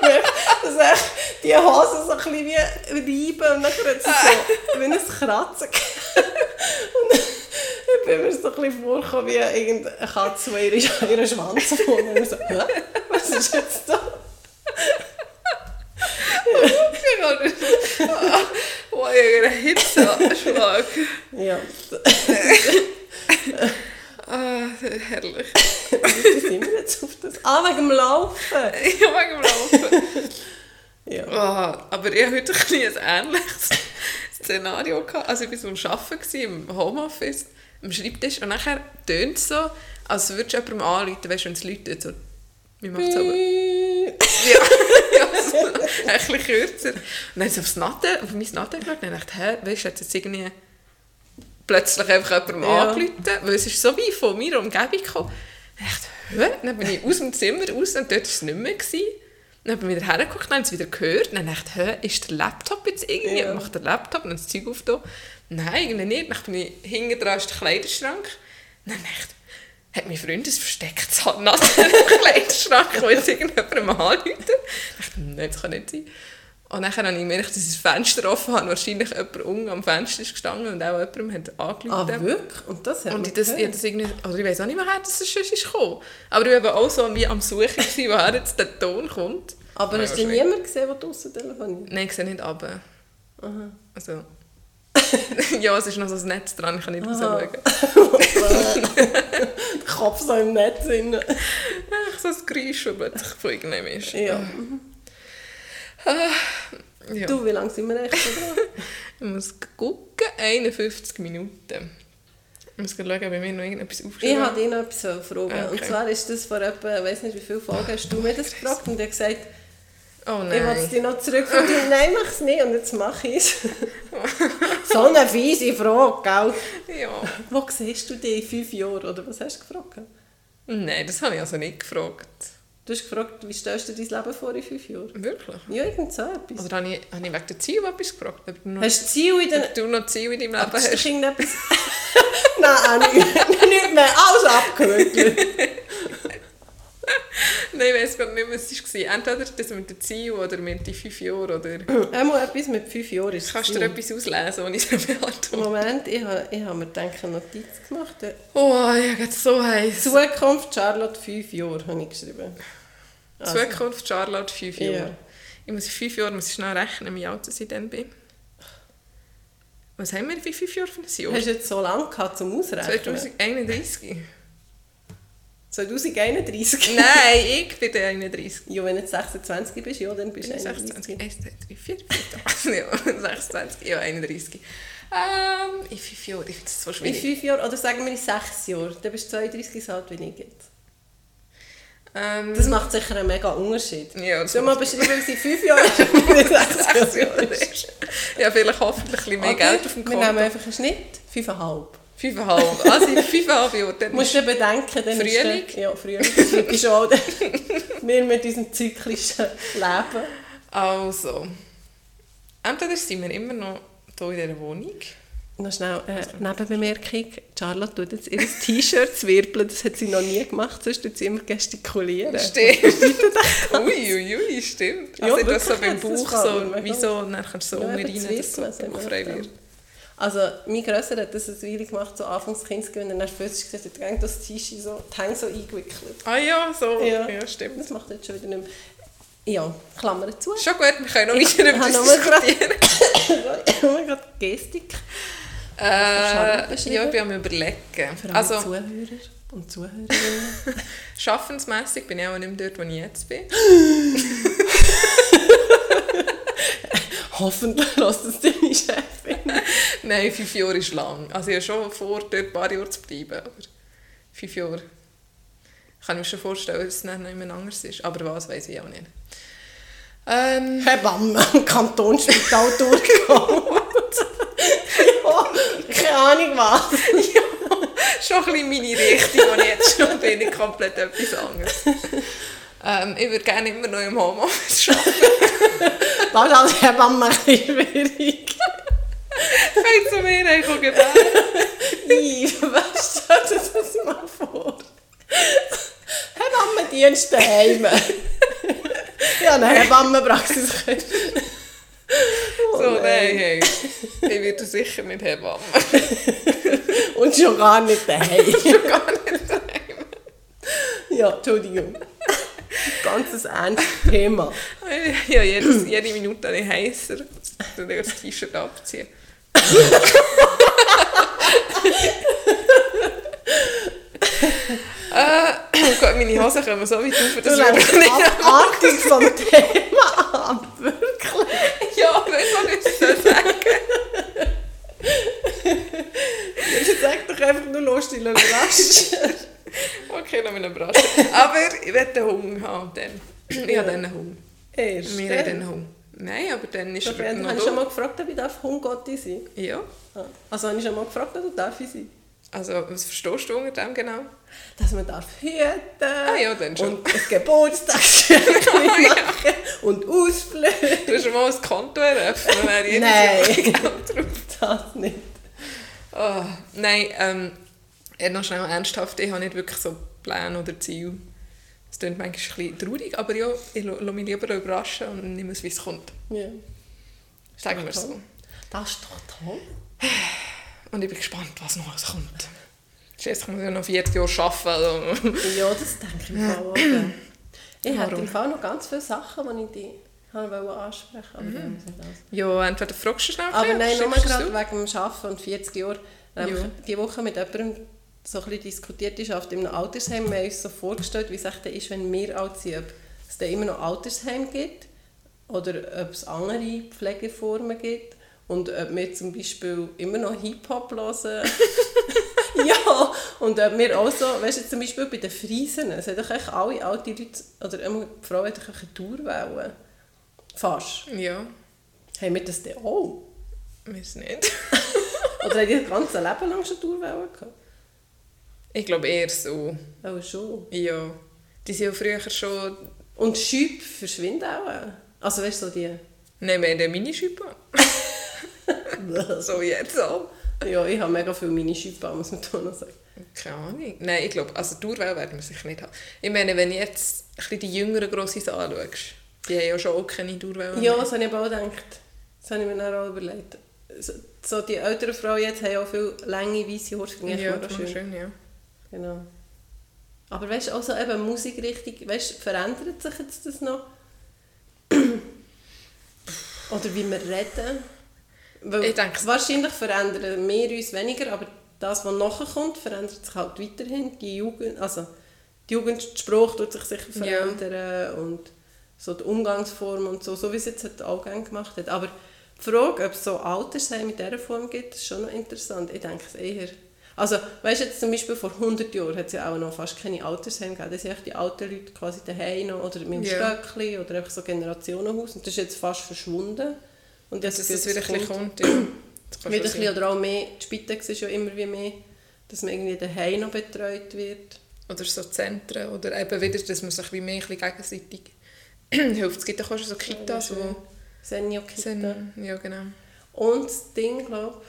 gemerkt, dass echt die Hose so ein bisschen wie reiben und dann hat sie so wie ein Kratzen Und ich bin mir so ein bisschen vorgekommen wie irgendeine Katze, die ihren, ihren Schwanz Und so? Was ist jetzt da? Oh, ich einen Hitzeschlag. Ja, Ah, herrlich. wie sind wir jetzt auf das? Ah, wegen dem Laufen! Ich habe wegen dem Laufen. Ja. Ah, aber ich hatte heute ein, bisschen ein ähnliches Szenario. Gehabt. Also ich war so am Arbeiten, im Homeoffice, am Schreibtisch und nachher tönt es so, als würdest du jemandem anrufen, weißt du, wenn es läutet, so, wie macht es aber? Ja, ja so, ein bisschen kürzer. Und dann habe ich aufs Natte, auf mein Natte geschaut und dachte, hä, weißt du, hat jetzt irgendwie plötzlich einfach jemandem Ja. angerufen, weil es ist so wie von meiner Umgebung gekommen. Ich dachte, hä? Dann bin ich aus dem Zimmer raus und dort war es nicht mehr. Gewesen. Dann bin ich wieder hergeguckt und habe es wieder gehört. Dann dachte ich, hä, ist der Laptop jetzt irgendwie? Ja. Macht der Laptop und das Zeug auf da? Nein, irgendwie nicht. Dann bin ich hinten dran ist der Kleiderschrank. Dann dachte ich, hat mein Freund ein verstecktes Handnadel im Kleiderschrank, wo jetzt irgendjemandem anruft? Ich dachte, nein, das kann nicht sein. Und dann habe ich gemerkt, dass ich das Fenster offen habe. Wahrscheinlich jemand unten am Fenster ist gestanden und auch jemandem hat Ah, angerufen. wirklich? Und das hat Und ich, das, ich, das irgendwie, oder ich weiß auch nicht, woher das sonst ist gekommen. Aber ich war auch so wie am Suchen, gewesen, woher jetzt der Ton kommt. Aber hast du niemanden gesehen, der draussen telefoniert? Nein, ich sehe nicht runter. Aha. Also... ja, es ist noch so ein Netz dran, ich kann nicht Aha. rausschauen. Der Kopf so im Netz drin. Ach, so ein Geräusch, das plötzlich von irgendjemandem ist. Ja. Ja. Du, wie lange sind wir echt dran? Ich muss gucken, 51 Minuten. Ich muss schauen, ob ich mir noch irgendetwas Ich aufgeschrieben wollte dich noch etwas fragen. Okay. Und zwar ist das vor etwa, ich weiß nicht wie viele Folgen hast du mir das gefragt und er hat gesagt, Oh ich will es nein. dir noch zurück und ich, nein, mach es nicht und jetzt mache ich es. so eine fiese Frage, gell? Ja. Wo siehst du dich in fünf Jahren, oder was hast du gefragt? Nein, das habe ich also nicht gefragt. Du hast gefragt, wie stellst du dein Leben vor in fünf Jahren? Wirklich? Ja, irgend so etwas. Oder habe ich, habe ich wegen der Ziel etwas gefragt? Ob du noch, Hast du Ziel in den... du noch Ziel in deinem Leben Hast du hast? irgendetwas... nein, nicht, nicht mehr, alles abgehört. Nein, ich weiß gar nicht was es war. Entweder das mit dem Ziel oder mit den fünf Jahren. Oder Einmal etwas mit fünf Jahren ist kannst du es dir etwas auslesen, ohne es zu beantworten? Moment, ich habe, ich habe mir denke, eine Notiz gemacht. Oh, ich habe so heiß. Zukunft Charlotte fünf Jahre habe ich geschrieben. Also, Zukunft Charlotte, fünf Ja. Jahre. Ich muss fünf Jahren muss ich schnell rechnen, wie alt ich dann bin. Was haben wir in fünf Jahren für ein Jahr? Hast du jetzt so lange gehabt zum Ausrechnen? 2031? 2031? Nein, ich bin der 31. Ja, wenn du jetzt 26 bist, ja, dann bist du 26, 31. 1, 2, 3, 4, 5, ja, 26, ja, 31. Ähm, in fünf Jahren, ich finde das so In schwierig. fünf Jahren, oder sagen wir in sechs Jahren, dann bist du 32 so alt wie ich jetzt. Ähm, Das macht sicher einen mega Unterschied. ja, das Soll mal beschreiben, wie es in fünf Jahren ist und in sechs Jahren Jahre ist. Ja, vielleicht hoffentlich ein bisschen mehr Okay, Geld auf dem Wir nehmen Konto. einfach einen Schnitt, fünfeinhalb. Fünfeinhalb. Also in fünfeinhalb Jahren. Dann Musst du dir bedenken, dann Frühling? ist der, Ja, Frühling. Ist auch der- wir mit unserem zyklischen Leben. Also, entweder sind wir immer noch hier in dieser Wohnung. Noch schnell äh, Nebenbemerkung. Charlotte tut jetzt ihr T-Shirt zwirbeln. Das hat sie noch nie gemacht. Sonst tut sie immer gestikulieren. Stimmt. ui, ui, ui, stimmt. Ja, Also ich das so beim Bauch so, wie so, dann kannst du so Ja, ja, eben rein, dass es so frei wird. Also, mein Grösser hat das eine Weile gemacht, so anfangs Kindsgewinn. Und dann später gesagt, er hat das T-Shirt so, die Hänge so eingewickelt. Ah ja, so. Ja. Ja, stimmt. Das macht jetzt schon wieder nicht mehr. Ja, Klammern zu. Schon gut, wir können noch weiter über das diskutieren. Ich habe gerade Gestik. Äh, ja, ich bin am überlegen. Für alle Also, Zuhörer und Zuhörerinnen. schaffensmässig bin ich auch nicht mehr dort, wo ich jetzt bin. Hoffentlich lässt es deine Chefin. Nein, fünf Jahre ist lang. Also ich habe schon vor, dort ein paar Jahre zu bleiben. Aber fünf Jahre kann ich mir schon vorstellen, dass es dann nicht mehr anders ist. Aber was, weiß ich auch nicht. Ähm, Hebamme im Kantonsspital durchgeholt. ja, keine Ahnung was. schon ein bisschen meine Richtung, ich jetzt schon bin, nicht komplett etwas anderes. Ähm, ich würde gerne immer noch im Homeoffice arbeiten. Das ist als Hebamme ein bisschen schwierig. Fängt zu mir guck gebären. Yves, was stell dir das mal vor? Hebammendienst daheim. ja, eine Hebammenpraxis. So, nein, hey. Ich werde sicher nicht Hebamme. Und schon gar nicht daheim. Schon gar nicht daheim. ja, Entschuldigung. Ganzes ernstes Thema. Ja, jedes, jede Minute habe ich heißer. Dann das T-Shirt abziehen. Äh, oh Gott, meine Hosen kommen so weit auf, Du dass wir lässt nicht... abartig vom Thema ab. Wirklich. Ja, ich auch nicht, was ich soll sagen sag doch einfach nur lustig, überraschen. Okay, noch mal überraschen. Aber ich werde einen Hunger haben dann. Ich habe dann einen Hunger. Erst. Wir haben einen Hunger. Nein, aber dann ist Ich er habe noch schon mal gefragt, ob ich darf Hungotti sein Ja. darf. Also habe ich schon mal gefragt, ob darf ich sein Also, was verstehst du unter dem genau? Dass man darf hüten Ah ja, dann schon. und ein Geburtstagsgeschenk machen und Ausflüge. Du hast schon mal ein Konto eröffnet, wäre jedes Nein. Jahr drauf. Das nicht. Oh, nein, ähm, noch schnell ernsthaft, ich habe nicht wirklich so Pläne oder Ziele. Es klingt manchmal ein bisschen traurig, aber ja, ich la- lasse mich lieber überraschen und nehme es, wie es kommt. Ja. Sagen wir es so. Das ist doch toll. Und ich bin gespannt, was noch alles kommt. Jetzt muss ich noch 40 Jahre arbeiten. Also. Ja, das denke ich mir auch. Ich Warum? im Fall noch ganz viele Sachen, die ich dich wollte ansprechen aber Mhm. Ja, entweder fragst du schnell Aber ein nein, nur gerade wegen dem Arbeiten und 40 Jahren. Ähm, Ja. Die Woche mit jemandem so ein bisschen diskutiert ist, auf dem Altersheim, wir haben uns so vorgestellt, wie es echt ist, wenn wir alt sind, ob es da immer noch Altersheim gibt oder ob es andere Pflegeformen gibt und ob wir zum Beispiel immer noch Hip-Hop hören. ja, und ob wir auch so, weißt du, zum Beispiel bei den Friesen, es haben doch echt alle alte Leute, oder immer die Frau hat doch eine Tourwelle. Fast. Ja, Haben wir das denn auch? weiß nicht. Oder haben die das ganze Leben lang schon Tourwellen gehabt? Ich glaube eher so. Auch schon. Ja. Die sind ja früher schon... Und Schüpp verschwinden auch. Also weißt du, so die... Nein, wir haben den Minischüppe. so jetzt auch. ja, ich habe mega viele Mini-Schüppe, muss man da noch sagen. Keine Ahnung. Nein, ich glaube, also Tourwelle werden wir sicher nicht haben. Ich meine, wenn du jetzt ein die jüngeren Grossis anschaust, die haben ja schon auch keine Tourwelle Ja, das habe ich aber auch gedacht. Das habe ich mir dann auch überlegt. So, die älteren Frauen jetzt haben auch viele lange, weiße Haare. Ja, das ist schön, ja. Genau. Aber weißt du, also eben Musikrichtung, weißt du, verändert sich jetzt das noch? Oder wie wir reden? Weil Ich denke- wahrscheinlich verändern wir uns weniger, aber das, was nachher kommt, verändert sich halt weiterhin. Die Jugend, also die Jugendspruch tut sich sicher Ja. verändern und so die Umgangsform und so, so wie es jetzt halt auch gerne gemacht hat. Aber die Frage, ob es so Altersheim in dieser Form gibt, ist schon noch interessant. Ich denke es eher. Also, weißt du, jetzt zum Beispiel vor 100 Jahren hat es ja auch noch fast keine Altersheim gegeben. Da sind die alten Leute quasi daheim noch, oder mit dem Ja. Stöckli oder einfach so Generationenhaus. Und das ist jetzt fast verschwunden. Und Dass jetzt es wieder ein kommt, ja. Wieder ein bisschen, oder auch mehr, die Spitex ist ja immer wie mehr, dass man irgendwie daheim noch betreut wird. Oder so Zentren. Oder eben wieder, dass man sich wie mehr ein bisschen gegenseitig hilft. Es gibt auch schon so Kitas, Ja, wo... Sind, ja, genau. Und das Ding, glaube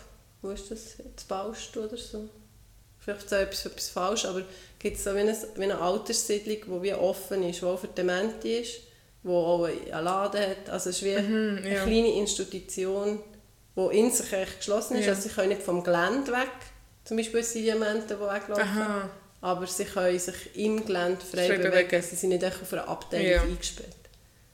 wo ist das? Jetzt baust du oder so? Vielleicht so etwas, etwas falsch, aber gibt es so wie eine, wie eine Alterssiedlung, die wie offen ist, die auch für Demente ist, die auch einen Laden hat. Also es ist wie Mhm, ja. eine kleine Institution, die in sich echt geschlossen ist. Ja. Also sie können nicht vom Gelände weg, zum Beispiel sind Diamanten, die weglaufen. Aha. Aber sie können sich im Gelände frei, Frei bewegen. bewegen. Sie sind nicht auf einer Abteilung Ja. eingesperrt.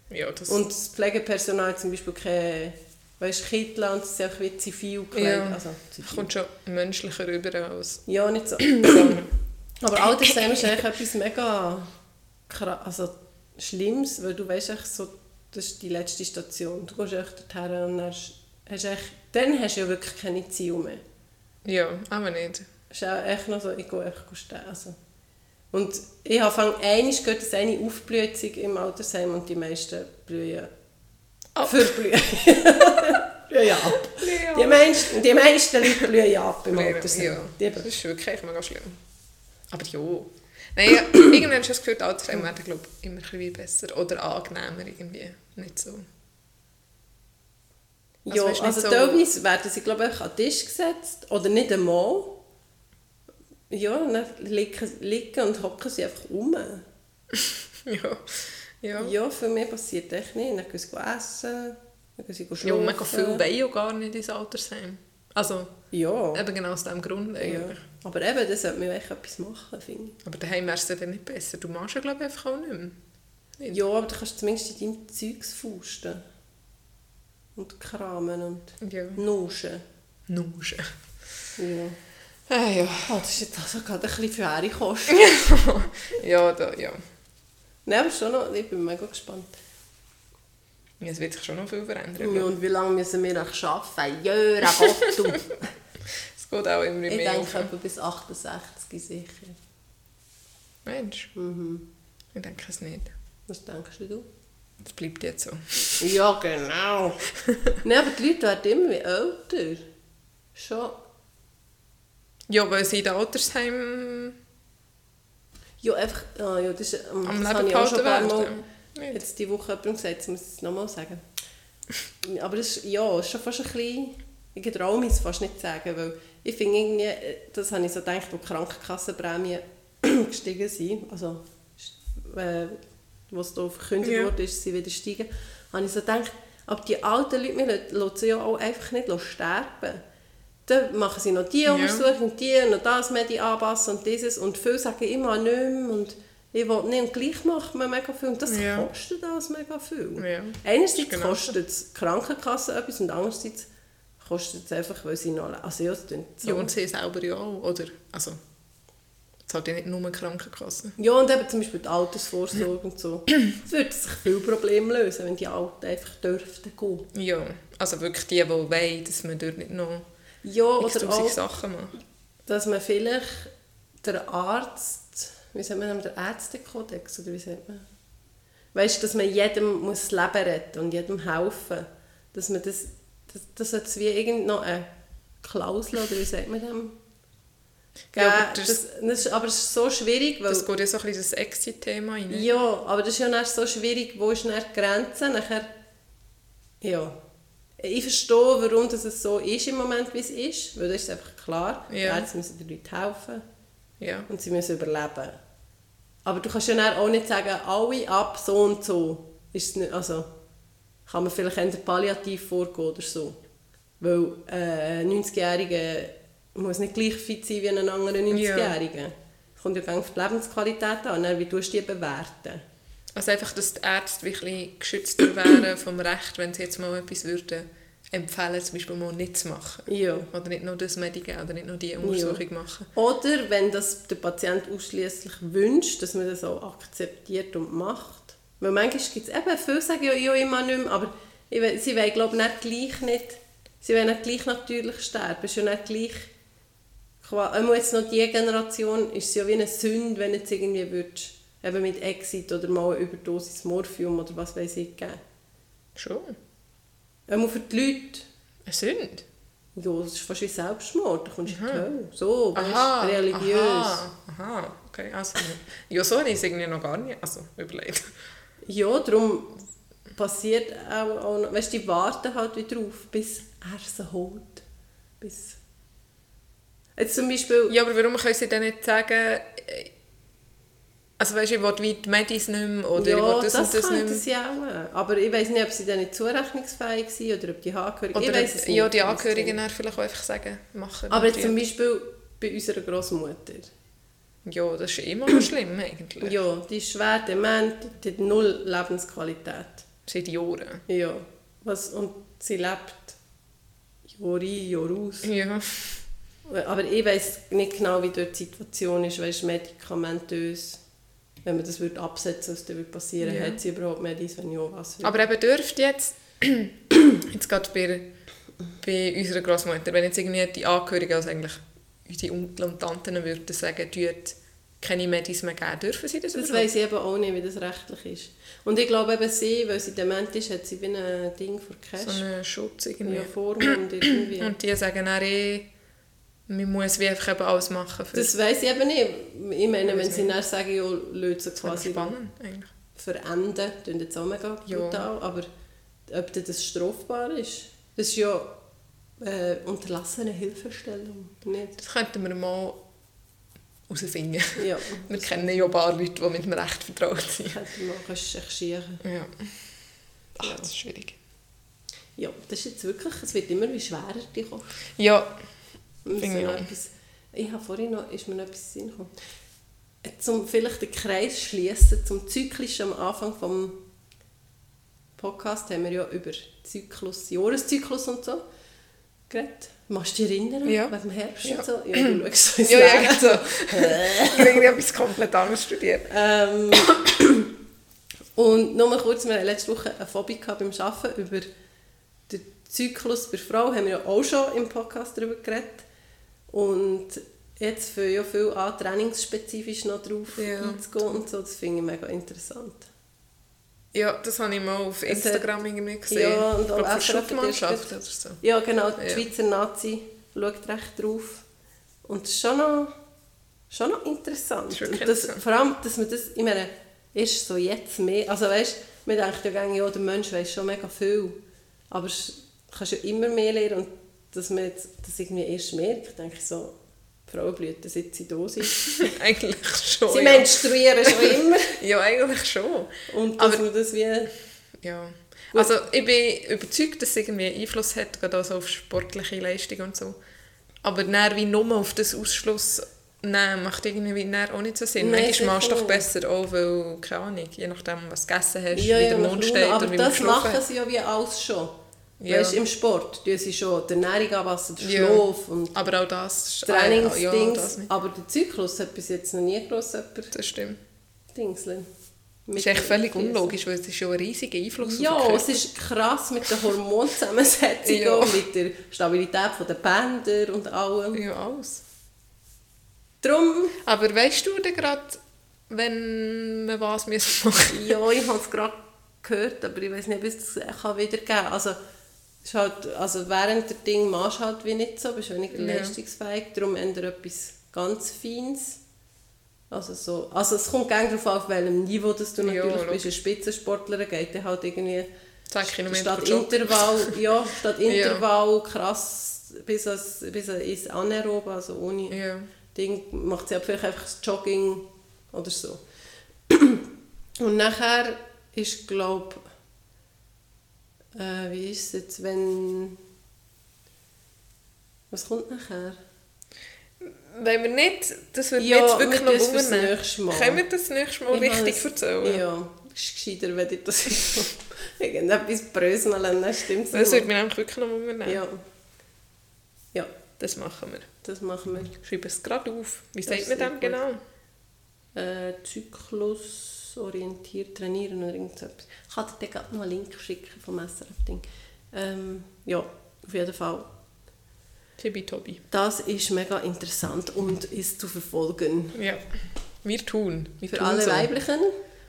Ja, das... Und das Pflegepersonal hat zum Beispiel keine weißt, Kittel und sie sind auch wie zivil gekleidet. Ja. Also, zivil. kommt schon menschlicher rüber als... Ja, nicht so. Aber Altersheim ist eigentlich etwas mega also, Schlimmes, weil du weißt echt so, das ist die letzte Station. Du gehst echt dorthin und dann hast echt, dann hast du ja wirklich keine Ziele mehr. Ja, aber nicht. Es ist auch echt noch so, ich gehe einfach stehen. Also. Und ich habe einmal gehört, dass eine aufblüht im Altersheim und die meisten blühen Ab. Verblühen. blühen ab. Ja. Die meisten, die meisten Leute blühen ab im Altersheim. Ja, Die das ist wirklich mega schlimm. Aber ja. Nein, ja, irgendwann hast du das Gefühl, die Altersheime werden glaub, immer ein besser oder angenehmer irgendwie. Nicht so. Ja, Also, also, weisst nicht so- teilweise werden sie, glaube ich, an den Tisch gesetzt. Oder nicht einmal. Ja, dann liegen, liegen und hocken sie einfach um. Ja. Ja. Ja, für mich passiert echt nicht. Dann gehen sie essen, dann gehen sie Ja, schlafen. mega viel wollen ja gar nicht ins Altersheim. Also, Ja. eben genau aus diesem Grund ja. eigentlich. Aber eben, da sollte man echt etwas machen, finde ich. Aber daheim wärst du dann nicht besser. Du machst ja, glaube ich, einfach auch nicht mehr. Nicht? Ja, aber du kannst zumindest in deinem Zeugs fusten. Und kramen und Ja. nuschen. Nuschen. Ja. Ah, ja. Oh, das ist jetzt also gerade ein bisschen faire Kost. Ja, da, ja. Nein, aber schon noch, ich bin mega gespannt. Ja, Es wird sich schon noch viel verändern. Ja, und wie lange müssen wir noch arbeiten? Jöra Gott, ich. Es geht auch immer Ich mehr denke auf. etwa bis 68 sicher. Mensch, Mhm. ich denke es nicht. Was denkst du? Das bleibt jetzt so. Ja, genau. Nein, aber die Leute werden immer älter. Schon. Ja, weil sie in den Altersheim Ja, einfach, ah, ja, das ist, ähm, am das habe ich auch schon ein paar Mal jetzt die Woche jemandem gesagt, jetzt muss ich es nochmal sagen. Aber das ist, ja, ist schon fast ein bisschen, ich traue mich es fast nicht zu sagen, weil ich finde irgendwie, äh, das habe ich so gedacht, wo die Krankenkassenprämien gestiegen sind, also äh, wo es da verkündet Ja. wurde, ist sie wieder steigen, habe ich so gedacht, aber die alten Leute, wir lassen sie ja auch einfach nicht sterben. Dann machen sie noch die Ja. Untersuchung, die, noch das Medi anpassen und dieses und viele sagen immer nicht mehr und ich will nicht und gleich macht man mega viel und das Ja. kostet alles mega viel. Ja. Einerseits Genau kostet es die Krankenkasse etwas und andererseits kostet es einfach, weil sie noch... Also ja. Ja, und sie selber ja auch, oder? Also, es hat ja nicht nur die Krankenkasse. Ja, und eben zum Beispiel die Altersvorsorge und so. Es würde sich viele Probleme lösen, wenn die Alten einfach dürften gehen. Ja, also wirklich die, die wollen, dass man dort nicht noch Ja, oder auch, Sachen macht. dass man vielleicht der Arzt, wie sagt man, der Ärztekodex, oder wie sagt man? Weißt du, dass man jedem muss das Leben retten und jedem helfen. Dass man das, das, das hat wie irgend noch eine Klausel, oder wie sagt man dem? Ja, aber das, das- das, ist, aber es ist so schwierig, weil... Das geht ja so ein bisschen das Exit-Thema rein. Ja, aber das ist ja dann so schwierig, wo ist dann die Grenze? Nachher, ja. Ich verstehe, warum das so ist im Moment, wie es ist, weil das ist einfach klar. Ja. Ärzte müssen den Leuten helfen Ja. und sie müssen überleben. Aber du kannst ja auch nicht sagen, alle ab so und so. Ist es nicht, also, kann man vielleicht eher palliativ vorgehen oder so. Weil äh, ein 90-Jähriger muss nicht gleich fit sein wie ein anderer 90-Jähriger. Es kommt ja auf die Lebensqualität an, wie tust du die bewerten. Also einfach, dass die Ärzte wirklich geschützter wären vom Recht, wenn sie jetzt mal etwas würden empfehlen, zum Beispiel mal nicht zu machen. Ja. Oder nicht nur das Medikament oder nicht nur die Untersuchung machen. Oder wenn das der Patient ausschließlich wünscht, dass man das auch akzeptiert und macht. Weil manchmal gibt es eben, viele sagen ja, ja immer nicht mehr, aber ich sie wollen glaube ich nicht gleich nicht, sie wollen nicht gleich natürlich sterben. Es ist ja nicht gleich, einmal jetzt noch die Generation, ist es ja wie eine Sünde, wenn jetzt irgendwie würdest, eben mit Exit oder mal eine Überdosis Morphium oder was weiß ich geben. Schon. Einmal für die Leute, Eine Sünde. ja, das ist fast wie Selbstmord, da kommst du in die Hölle. So, Aha. religiös. Aha. Aha. Okay, also. Ja, so habe ich es irgendwie noch gar nicht also, überlegt. Ja, darum passiert auch, auch noch, weißt, die warten halt wieder drauf, bis er sie holt. Bis... Jetzt zum Beispiel... Ja, aber warum können sie dann nicht sagen, äh, also weißt du, ich will die Medis nicht mehr oder ich ja, will das, das, und das nicht mehr. sie auch. Aber ich weiß nicht, ob sie dann nicht zurechnungsfähig sind oder ob die Angehörigen... Ich Oder weiss es nicht. ja, die Angehörigen dann vielleicht auch einfach sagen, machen. Aber jetzt zum Beispiel bei unserer Großmutter. Ja, das ist immer noch schlimm eigentlich. Ja, die ist schwer dement, die hat null Lebensqualität. Seit Jahren. Ja, was, und sie lebt Jahr ein, Jahr aus. Ja. Aber ich weiß nicht genau, wie dort die Situation ist, weißt, medikamentös. Wenn man das würde absetzen was dann würde passieren Ja. hat sie überhaupt Medis, wenn ja, was? Aber eben dürfte jetzt, jetzt gerade bei bei unserer Großmutter, wenn jetzt irgendwie die Angehörigen, also eigentlich unsere Onkel und Tanten würden sagen, tut keine Medis mehr geben, dürfen sie das Das weiss ich eben auch nicht, wie das rechtlich ist. Und ich glaube eben sie, weil sie dement ist, hat sie wie ein Ding für Cash. So einen Schutz irgendwie. ja, Vormund irgendwie. Und die sagen dann eh, man muss wie einfach eben alles machen. Für Das weiss ich eben nicht. Ich meine, wenn sie dann sagen, ja, wäre quasi spannend eigentlich. verenden, klingt jetzt Ja. brutal, aber ob das strafbar ist, das ist ja äh, unterlassene Hilfestellung, nicht? Das könnten wir mal herausfinden. Ja, Wir kennen ja ein paar Leute, die mit dem Recht vertraut sind. könnte man recherchieren. Ja. Ach, das ist schwierig. Ja, das ist jetzt wirklich, es wird immer wie schwerer, die Kosten. Ja, Finde ich noch etwas, ich habe vorhin noch, ist mir noch etwas in gekommen. Zum vielleicht den Kreis schließen zum Zyklischen am Anfang vom Podcast haben wir ja über Zyklus, Jahreszyklus und so geredet. Machst du dich erinnern? Ja. Wegen dem Herbst Ja. und so? Ja, du schaust so ins ja, ja, Leere. so. ich habe irgendwie etwas komplett anderes studiert. Ähm, und nur mal kurz, wir hatten letzte Woche eine Phobie gehabt beim Arbeiten über den Zyklus bei der Frau, haben wir ja auch schon im Podcast darüber geredet. Und jetzt fangen ja viel an, trainingsspezifisch noch drauf Ja. einzugehen und so, das finde ich mega interessant. Ja, das habe ich mal auf Instagram irgendwie gesehen. Ja, und auch hat Schubmannschaft oder so. Ja, genau, die Ja. Schweizer Nazi schaut recht drauf. Und das ist schon noch, schon noch interessant. Das und das, vor allem, dass man das, ich meine, erst so jetzt mehr, also weißt, man denkt ja ja, der Mensch weiß schon mega viel, aber du kannst ja immer mehr lernen und dass man jetzt das irgendwie erst merkt, denke ich so, Frauenblüten, seit sie da sind. Eigentlich schon. sie ja. menstruieren schon immer. ja, eigentlich schon. Und dass Aber- man das wie... Ja. Also ich bin überzeugt, dass es irgendwie Einfluss hat, gerade also auf sportliche Leistung und so. Aber dann wie nur auf das Ausschluss nehmen, macht irgendwie dann auch nicht so Sinn. Nein, Manchmal machst du doch besser auch, weil, keine Ahnung, je nachdem, was du gegessen hast, Ja, wie ja, der Mund Laune, steht aber und wie man das geschlafen machen sie ja wie alles schon. Ja. Weißt, Im Sport tun sie schon die Ernährung anpassen, den Ja. Schlaf und Aber auch das ist... Trainingsdings. Ah, ja, das aber der Zyklus hat bis jetzt noch nie gross jemand Das stimmt. Dingseln. Das ist echt völlig unlogisch, weil es ist schon ein riesiger Einfluss auf Ja, den es ist krass mit der Hormonzusammensetzung, Ja. und mit der Stabilität der Bänder und allem. Ja, alles. Darum, Aber weißt du denn gerade, wenn man was müssen machen ja, ich habe es gerade gehört, aber ich weiß nicht, ob ich es kann wiedergeben kann. Also, ist halt, also während der Ding machst du halt wie nicht so, bist weniger Ja. leistungsfähig, darum ändert etwas ganz Feines. Also, so, also es kommt gerne darauf an, auf welchem Niveau dass du Ja, natürlich bist. logisch. Ein Spitzensportler geht dann halt irgendwie 10 Kilometer statt. Intervall, ja, statt Ja. Intervall krass bis, als, bis ins Anaerob, also ohne Ja. Ding, macht sie aber vielleicht einfach Jogging oder so. Und nachher ist, glaube äh, wie ist es jetzt, wenn... Was kommt nachher? Wenn wir nicht, das würde Ja, jetzt wirklich wir noch wundern. Können wir das nächste Mal Ich richtig es- erzählen? Ja, ist gescheiter, wenn ich das irgendetwas bröseln, dann stimmt es Das würde mich nämlich wirklich noch wundern. Ja. Ja, Das machen wir. das machen wir. Schreibe es gerade auf. Wie Das sagt man dem gut. genau? äh, zyklusorientiert trainieren oder irgendetwas. Ich kann dir gerade noch einen Link schicken vom SRF-Ding. Ähm, ja, auf jeden Fall. Tibi-Tobi. Das ist mega interessant und ist zu verfolgen. Ja. Wir tun. Wir Für tun alle so. weiblichen,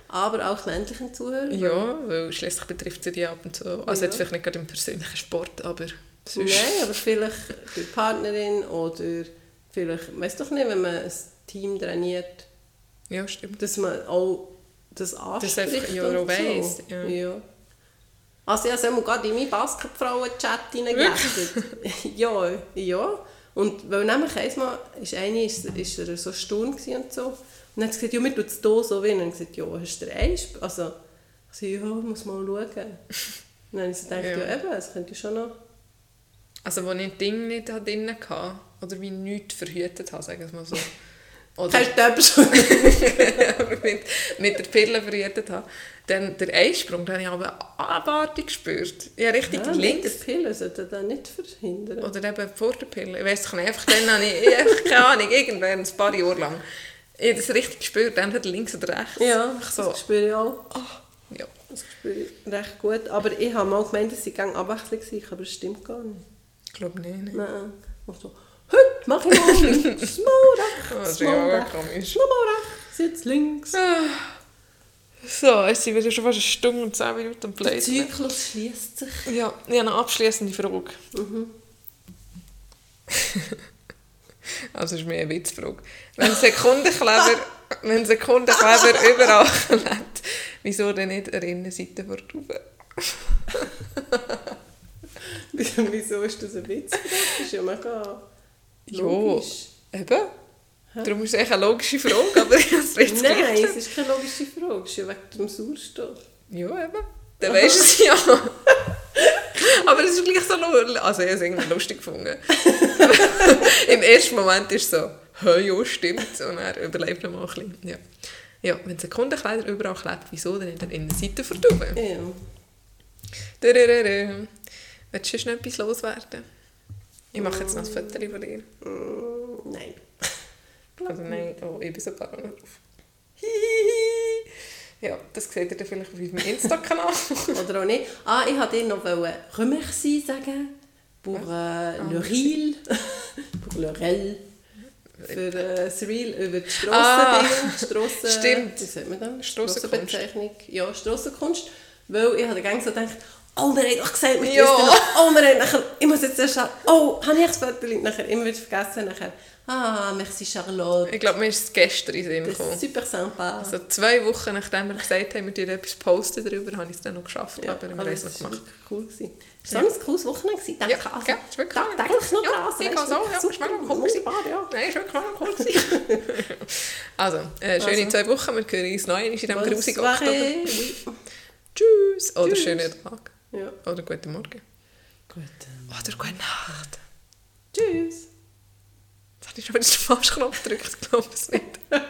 aber auch männlichen Zuhörer. Ja, weil schließlich betrifft sie die ab und zu. Also Ja. jetzt vielleicht nicht gerade im persönlichen Sport, aber sonst. Nein, aber vielleicht die Partnerin oder vielleicht, weiß doch nicht, wenn man ein Team trainiert, Ja, stimmt. dass man auch das anspricht einfach- ja, und auch weiss, so. ja. ja. Also ich habe es gerade in meinen Basketfrauen-Chat hineingelächtet. ja, ja. Und weil nämlich einmal ist eine ist, ist er so gewesen und so. Und dann hat sie gesagt, ja, mir tut es hier so weh. Und dann ich gesagt, ja, hast du den Eis? Also, ich so, ja, muss mal schauen. Und dann habe ich so gedacht, Ja. ja, eben, es könnte schon noch... Also, wo ich das Ding nicht drin hatte, oder wie nichts verhütet habe, sagen wir mal so. Oder Hast du mit, mit der Pille verhütet habe. Dann der Einsprung, den habe ich aber abartig gespürt. Ich habe richtig Ja, links... links. Pille sollte das nicht verhindern. Oder eben vor der Pille. Ich es nicht. Einfach dann habe ich, einfach keine Ahnung, irgendwann, ein paar Jahre lang. Ich habe das richtig gespürt, entweder links oder rechts. ja, Ich so, das spüre ich auch. ja. Das spüre ich recht gut. Aber ich habe mal gemeint, dass sie Abwechslung sind, aber das stimmt gar nicht. Ich glaube nicht. nicht. Nein. Mach ich mal links, ja mal rechts, jetzt links. So, es sind wieder schon fast eine Stunde und 10 Minuten am Der Play. Zyklus schließt sich. Ja, ich habe eine abschließende Frage. also, es ist mehr eine Witzfrage. Wenn Sekundenkleber, wenn Sekundenkleber überall klebt, wieso denn nicht eine Innenseite vor der? Wieso ist das ein Witz? Das ist ja mega Ja, logisch. eben. Darum ist es echt eine logische Frage, aber ich habe es jetzt Nein, gleich- es ist keine logische Frage. Es ist ja wegen dem Sauerstoff. Ja, eben. Dann weisst du es ja. Aber es ist gleich so lustig. Also, ich habe es irgendwie lustig gefunden. Im ersten Moment ist es so, «Hä, ja, stimmt.» Und er überlebt noch mal ein bisschen. Ja, ja wenn Sekundenkleider überall klebt, wieso denn in der Innenseite vertauben? Ja. Willst du schon etwas loswerden? Ich mache jetzt noch ein Foto von dir. Mm, nein. Also nein, oh, ich bin sogar noch drauf. Hihihi. Ja, das seht ihr dann vielleicht auf meinem Insta-Kanal. Oder auch nicht. Ah, ich wollte dir noch Remercie sagen. Pour äh, le Reel. pour le Rel. Für äh, das Reel über die Strassen. Ah, Strassen, stimmt. Wie sagt man das? Strassenkunst. Strassenbezeichnung. Ja, Strassenkunst. Weil ich habe gang so gedacht, oh, wir haben doch gesagt, wir Ja. ja. Oh, wir haben nachher, ich muss jetzt erst schauen. Oh, habe ich das Foto? Nachher immer wieder vergessen. Nachher, ah, merci Charlotte. Ich glaube, mir ist es gestern in Sinn gekommen. super sympa. Also zwei Wochen nachdem wir gesagt haben, wir würden etwas posten darüber, habe ich es dann noch geschafft, Ja, aber wir haben es es noch war gemacht. cool. Gewesen. Es war so ein cooles Wochenende. gewesen. Danke. Ja, also, ja, es ist wirklich da, denke ich noch ja, dran. ich Es kann so, wirklich ja, es war cool wunderbar, ja. Nein, es war wirklich cool. also, äh, schöne Also. zwei Wochen, wir hören uns neu in diesem grusigen. Oktober. Tschüss! Oder schönen Tag. Ja. Oder guten Morgen. Gut. Oder gute Nacht. Tschüss. Jetzt habe ich schon wieder den Falschknopf gedrückt, ich glaube es nicht.